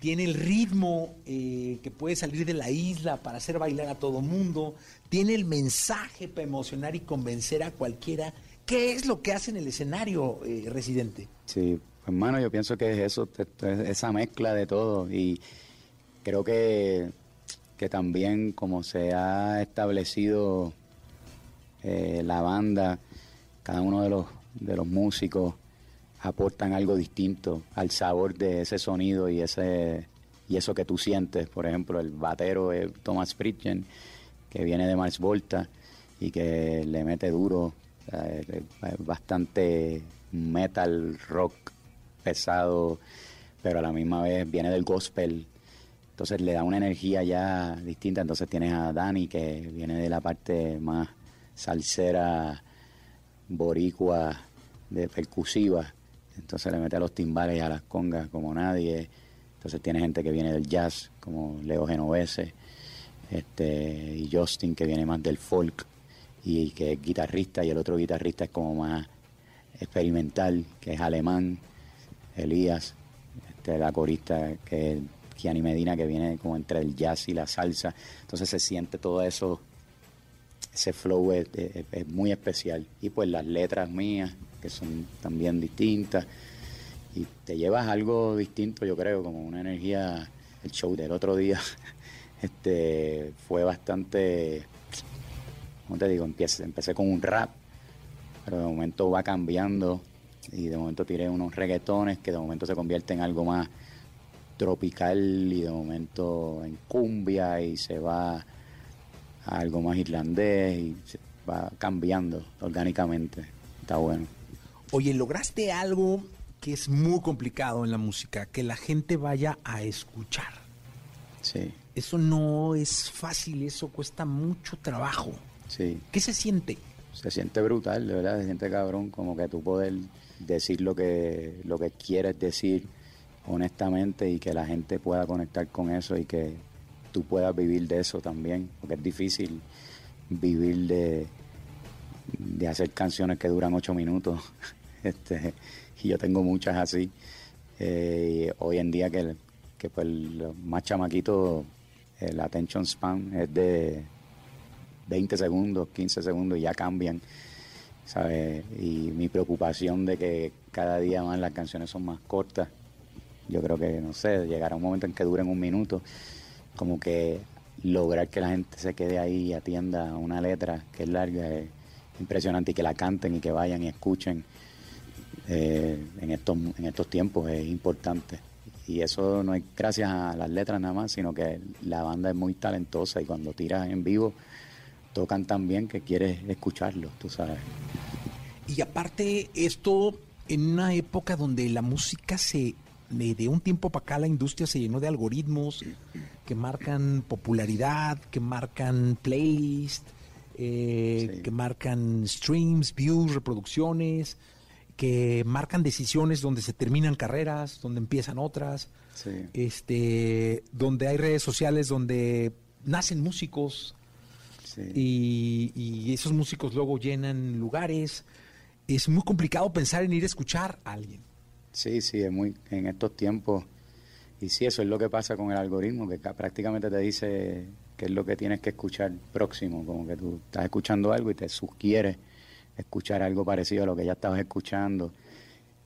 tiene el ritmo eh, que puede salir de la isla para hacer bailar a todo mundo. Tiene el mensaje para emocionar y convencer a cualquiera. ¿Qué es lo que hace en el escenario, eh, residente? Sí, hermano, yo pienso que es eso, esa mezcla de todo. Y creo que, que también como se ha establecido eh, la banda cada uno de los, de los músicos aportan algo distinto al sabor de ese sonido y ese, y eso que tú sientes. Por ejemplo, el batero es Thomas Pritchen, que viene de Mars Volta y que le mete duro, bastante metal, rock pesado, pero a la misma vez viene del gospel. Entonces le da una energía ya distinta. Entonces tienes a Dani, que viene de la parte más salsera, boricua, de percusiva. Entonces le mete a los timbales y a las congas como nadie. Entonces tiene gente que viene del jazz, como Leo Genovese, este, y Justin, que viene más del folk, y que es guitarrista, y el otro guitarrista es como más experimental, que es alemán, Elías, este, la corista que es Gianni Medina, que viene como entre el jazz y la salsa. Entonces se siente todo eso, ese flow es muy especial. Y pues las letras mías, que son también distintas. Y te llevas algo distinto, yo creo, como una energía. El show del otro día [LAUGHS] este, fue bastante. ¿Cómo te digo? Empecé, empecé con un rap, pero de momento va cambiando. Y de momento tiré unos reggaetones que de momento se convierten en algo más tropical y de momento en cumbia y se va a algo más irlandés y se va cambiando orgánicamente. Está bueno. Oye, lograste algo que es muy complicado en la música, que la gente vaya a escuchar. Sí. Eso no es fácil, eso cuesta mucho trabajo. Sí. ¿Qué se siente? Se siente brutal, de verdad, se siente cabrón, como que tú poder decir lo que, lo que quieres decir honestamente y que la gente pueda conectar con eso y que tú puedas vivir de eso también, porque es difícil vivir de, de hacer canciones que duran ocho minutos [LAUGHS] Este, y yo tengo muchas así. Eh, hoy en día que, que pues más chamaquitos, el attention span es de 20 segundos, 15 segundos y ya cambian. ¿sabes? Y mi preocupación de que cada día más las canciones son más cortas. Yo creo que, no sé, llegará un momento en que duren un minuto, como que lograr que la gente se quede ahí y atienda una letra que es larga es impresionante y que la canten y que vayan y escuchen eh, en, estos, en estos tiempos es importante. Y eso no es gracias a las letras nada más, sino que la banda es muy talentosa y cuando tiras en vivo tocan tan bien que quieres escucharlo, tú sabes. Y aparte esto en una época donde la música se de, un tiempo para acá la industria se llenó de algoritmos que marcan popularidad, que marcan playlist, eh, que marcan streams, views, reproducciones que marcan decisiones donde se terminan carreras, donde empiezan otras, este, donde hay redes sociales donde nacen músicos y, esos músicos luego llenan lugares. Es muy complicado pensar en ir a escuchar a alguien. Sí, sí, es muy en estos tiempos. Y sí, eso es lo que pasa con el algoritmo, que prácticamente te dice qué es lo que tienes que escuchar próximo, como que tú estás escuchando algo y te sugiere escuchar algo parecido a lo que ya estabas escuchando.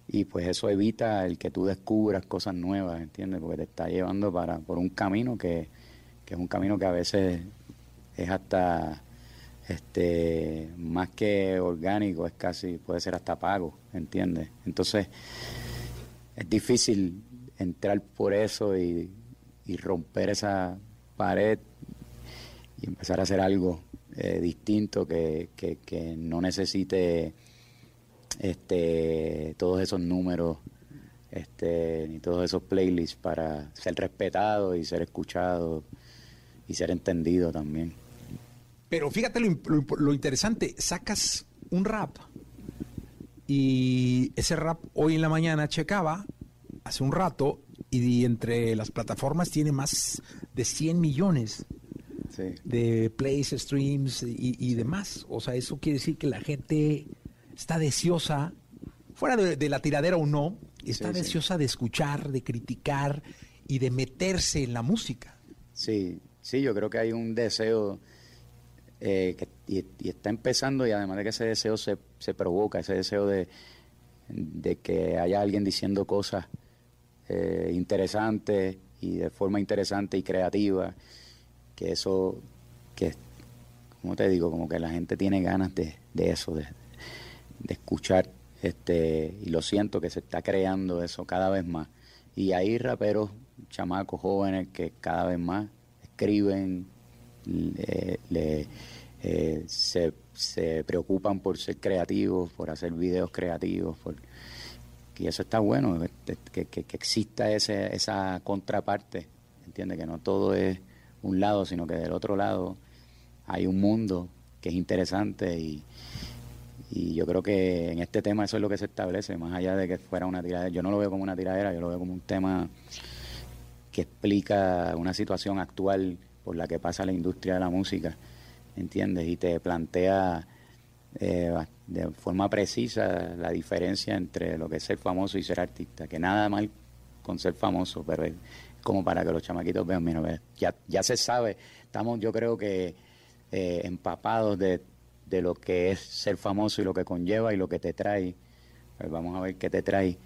Y pues eso evita el que tú descubras cosas nuevas, ¿entiendes? Porque te está llevando para, por un camino que, es un camino que a veces es hasta este más que orgánico, es casi, puede ser hasta pago, ¿entiendes? Entonces, es difícil entrar por eso y, romper esa pared y empezar a hacer algo eh, distinto que, que, no necesite este todos esos números este ni todos esos playlists para ser respetado y ser escuchado y ser entendido también. Pero fíjate lo, lo, interesante, sacas un rap y ese rap hoy en la mañana checaba hace un rato y entre las plataformas tiene más de 100 millones de plays, streams y, demás. O sea, eso quiere decir que la gente está deseosa, fuera de, la tiradera o no, está deseosa de escuchar, de criticar y de meterse en la música. Sí, sí, yo creo que hay un deseo eh, que, y, está empezando y además de que ese deseo se, se provoca, ese deseo de, de que haya alguien diciendo cosas eh, interesantes y de forma interesante y creativa que eso, que, como te digo, como que la gente tiene ganas de, eso, de, escuchar, este, y lo siento que se está creando eso cada vez más. Y hay raperos, chamacos jóvenes que cada vez más escriben, le, eh, se, preocupan por ser creativos, por hacer videos creativos, por, y eso está bueno, que, que, que exista ese, esa contraparte, entiende que no todo es un lado, sino que del otro lado hay un mundo que es interesante y, y yo creo que en este tema eso es lo que se establece, más allá de que fuera una tiradera. Yo no lo veo como una tiradera, yo lo veo como un tema que explica una situación actual por la que pasa la industria de la música, ¿entiendes? Y te plantea eh, de forma precisa la diferencia entre lo que es ser famoso y ser artista, que nada mal con ser famoso, pero es como para que los chamaquitos vean, mira, ya, ya se sabe, estamos yo creo que eh, empapados de de lo que es ser famoso y lo que conlleva y lo que te trae. Pues vamos a ver qué te trae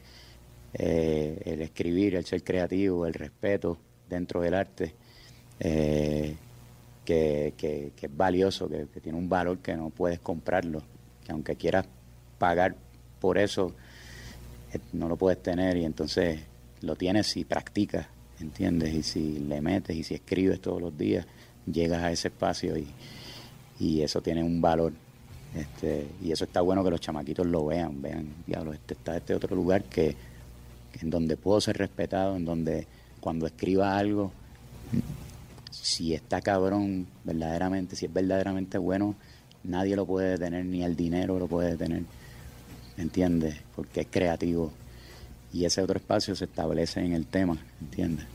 eh, el escribir, el ser creativo, el respeto dentro del arte, eh, que, es valioso, que, tiene un valor que no puedes comprarlo, que aunque quieras pagar por eso, eh, no lo puedes tener y entonces lo tienes si practicas, ¿entiendes? Y si le metes y si escribes todos los días, llegas a ese espacio y, y eso tiene un valor. Este, y eso está bueno que los chamaquitos lo vean, vean, diablo, este está este otro lugar que, en donde puedo ser respetado, en donde cuando escriba algo, si está cabrón verdaderamente, si es verdaderamente bueno, nadie lo puede detener, ni el dinero lo puede detener, ¿entiendes? Porque es creativo. Y ese otro espacio se establece en el tema, ¿entiendes?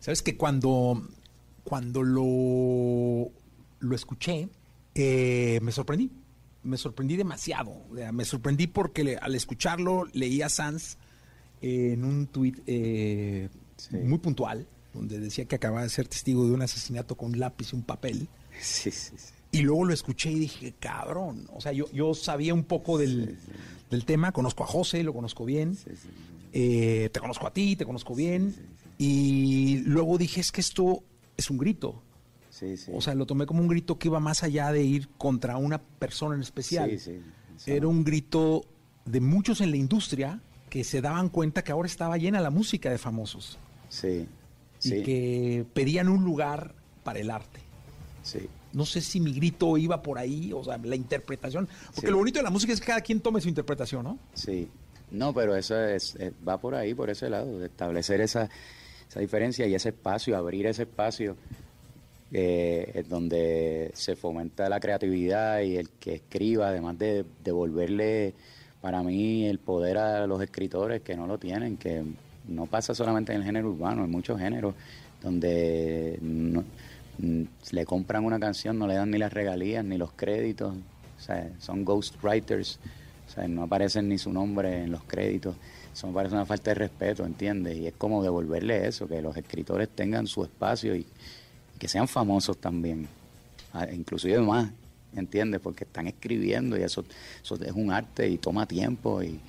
Sabes que cuando, cuando lo, lo escuché, eh, me sorprendí, me sorprendí demasiado. me sorprendí porque al escucharlo leía Sanz en un tuit eh, muy puntual, donde decía que acababa de ser testigo de un asesinato con lápiz y un papel. y luego lo escuché y dije, cabrón. O sea, yo, yo sabía un poco del, tema, conozco a José, lo conozco bien. Eh, te conozco a ti, te conozco bien. Y luego dije, es que esto es un grito. O sea, lo tomé como un grito que iba más allá de ir contra una persona en especial. Era un grito de muchos en la industria que se daban cuenta que ahora estaba llena la música de famosos. Sí. Y que pedían un lugar para el arte. Sí. No sé si mi grito iba por ahí, o sea, la interpretación. Porque lo bonito de la música es que cada quien tome su interpretación, ¿no? Sí. No, pero eso es, va por ahí, por ese lado, de establecer esa, esa diferencia y ese espacio, abrir ese espacio eh, donde se fomenta la creatividad y el que escriba, además de devolverle para mí el poder a los escritores que no lo tienen, que no pasa solamente en el género urbano, en muchos géneros donde mm, le compran una canción, no le dan ni las regalías ni los créditos, o sea, son ghostwriters, o sea, no aparecen ni su nombre en los créditos. Eso me parece una falta de respeto, ¿entiendes? Y es como devolverle eso, que los escritores tengan su espacio y, que sean famosos también, inclusive más, ¿entiendes? Porque están escribiendo y eso, eso es un arte y toma tiempo y,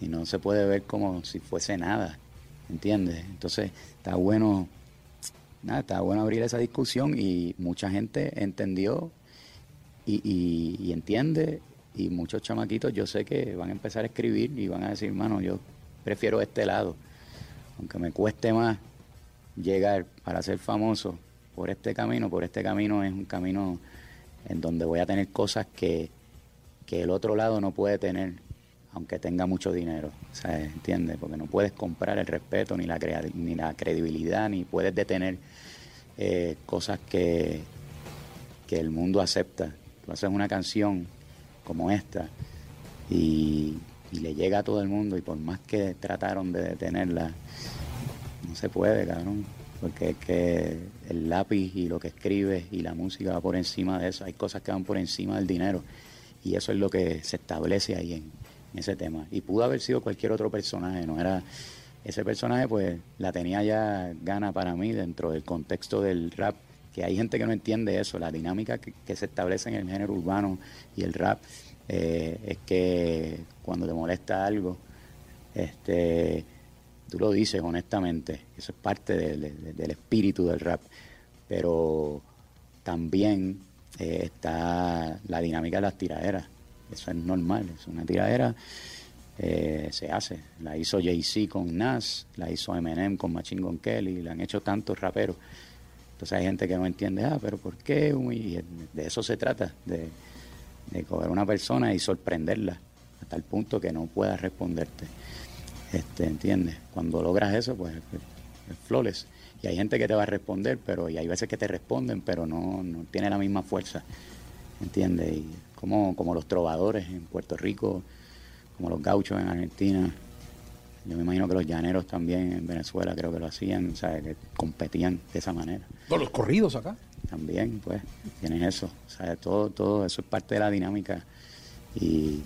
no se puede ver como si fuese nada, ¿entiendes? Entonces está bueno, nada, está bueno abrir esa discusión y mucha gente entendió y, y entiende y muchos chamaquitos yo sé que van a empezar a escribir y van a decir, mano, yo prefiero este lado, aunque me cueste más llegar para ser famoso, por este camino, por este camino es un camino en donde voy a tener cosas que, el otro lado no puede tener, aunque tenga mucho dinero, ¿sabes? ¿Entiendes? Porque no puedes comprar el respeto, ni la, ni la credibilidad, ni puedes detener eh, cosas que, que el mundo acepta. Tú haces una canción como esta y, y le llega a todo el mundo y por más que trataron de detenerla, no se puede, cabrón porque es que el lápiz y lo que escribes y la música va por encima de eso. Hay cosas que van por encima del dinero y eso es lo que se establece ahí en, ese tema. Y pudo haber sido cualquier otro personaje, no era ese personaje, pues la tenía ya gana para mí dentro del contexto del rap. Que hay gente que no entiende eso, la dinámica que, se establece en el género urbano y el rap eh, es que cuando te molesta algo, este tú lo dices honestamente, eso es parte del espíritu del rap, pero también eh, está la dinámica de las tiraderas, eso es normal, es una tiradera, eh, se hace. La hizo Jay-Z con Nas, la hizo Eminem con Machine Gun Kelly, la han hecho tantos raperos. Entonces hay gente que no entiende, ah, pero ¿por qué? Y de eso se trata, de, de coger a una persona y sorprenderla hasta el punto que no pueda responderte. Este, ¿Entiendes? Cuando logras eso, pues, pues flores. Y hay gente que te va a responder, pero y hay veces que te responden, pero no, no tiene la misma fuerza. ¿Entiendes? Como, como los trovadores en Puerto Rico, como los gauchos en Argentina. Yo me imagino que los llaneros también en Venezuela creo que lo hacían, ¿sabes? Que competían de esa manera. los corridos acá? También, pues, tienen eso. ¿sabes? Todo, todo eso es parte de la dinámica. Y,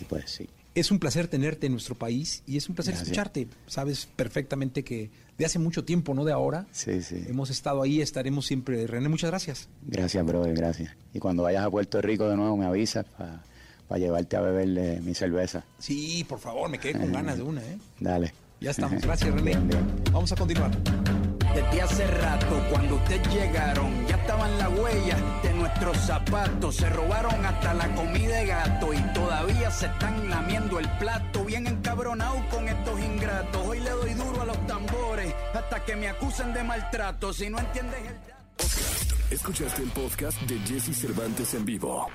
y pues sí. Es un placer tenerte en nuestro país y es un placer escucharte. Sabes perfectamente que de hace mucho tiempo, no de ahora. Sí, sí. Hemos estado ahí, estaremos siempre. René, muchas gracias. Gracias, brother, gracias. Y cuando vayas a Puerto Rico de nuevo me avisas para llevarte a beber mi cerveza. Sí, por favor, me quedé con ganas de una, ¿eh? Dale. Ya estamos. Gracias, René. Vamos a continuar. Desde hace rato, cuando ustedes llegaron, ya estaban las huellas de nuestros zapatos. Se robaron hasta la comida de gato y todavía se están lamiendo el plato. Bien encabronado con estos ingratos. Hoy le doy duro a los tambores hasta que me acusen de maltrato. Si no entiendes el. Escuchaste el podcast de Jesse Cervantes en vivo.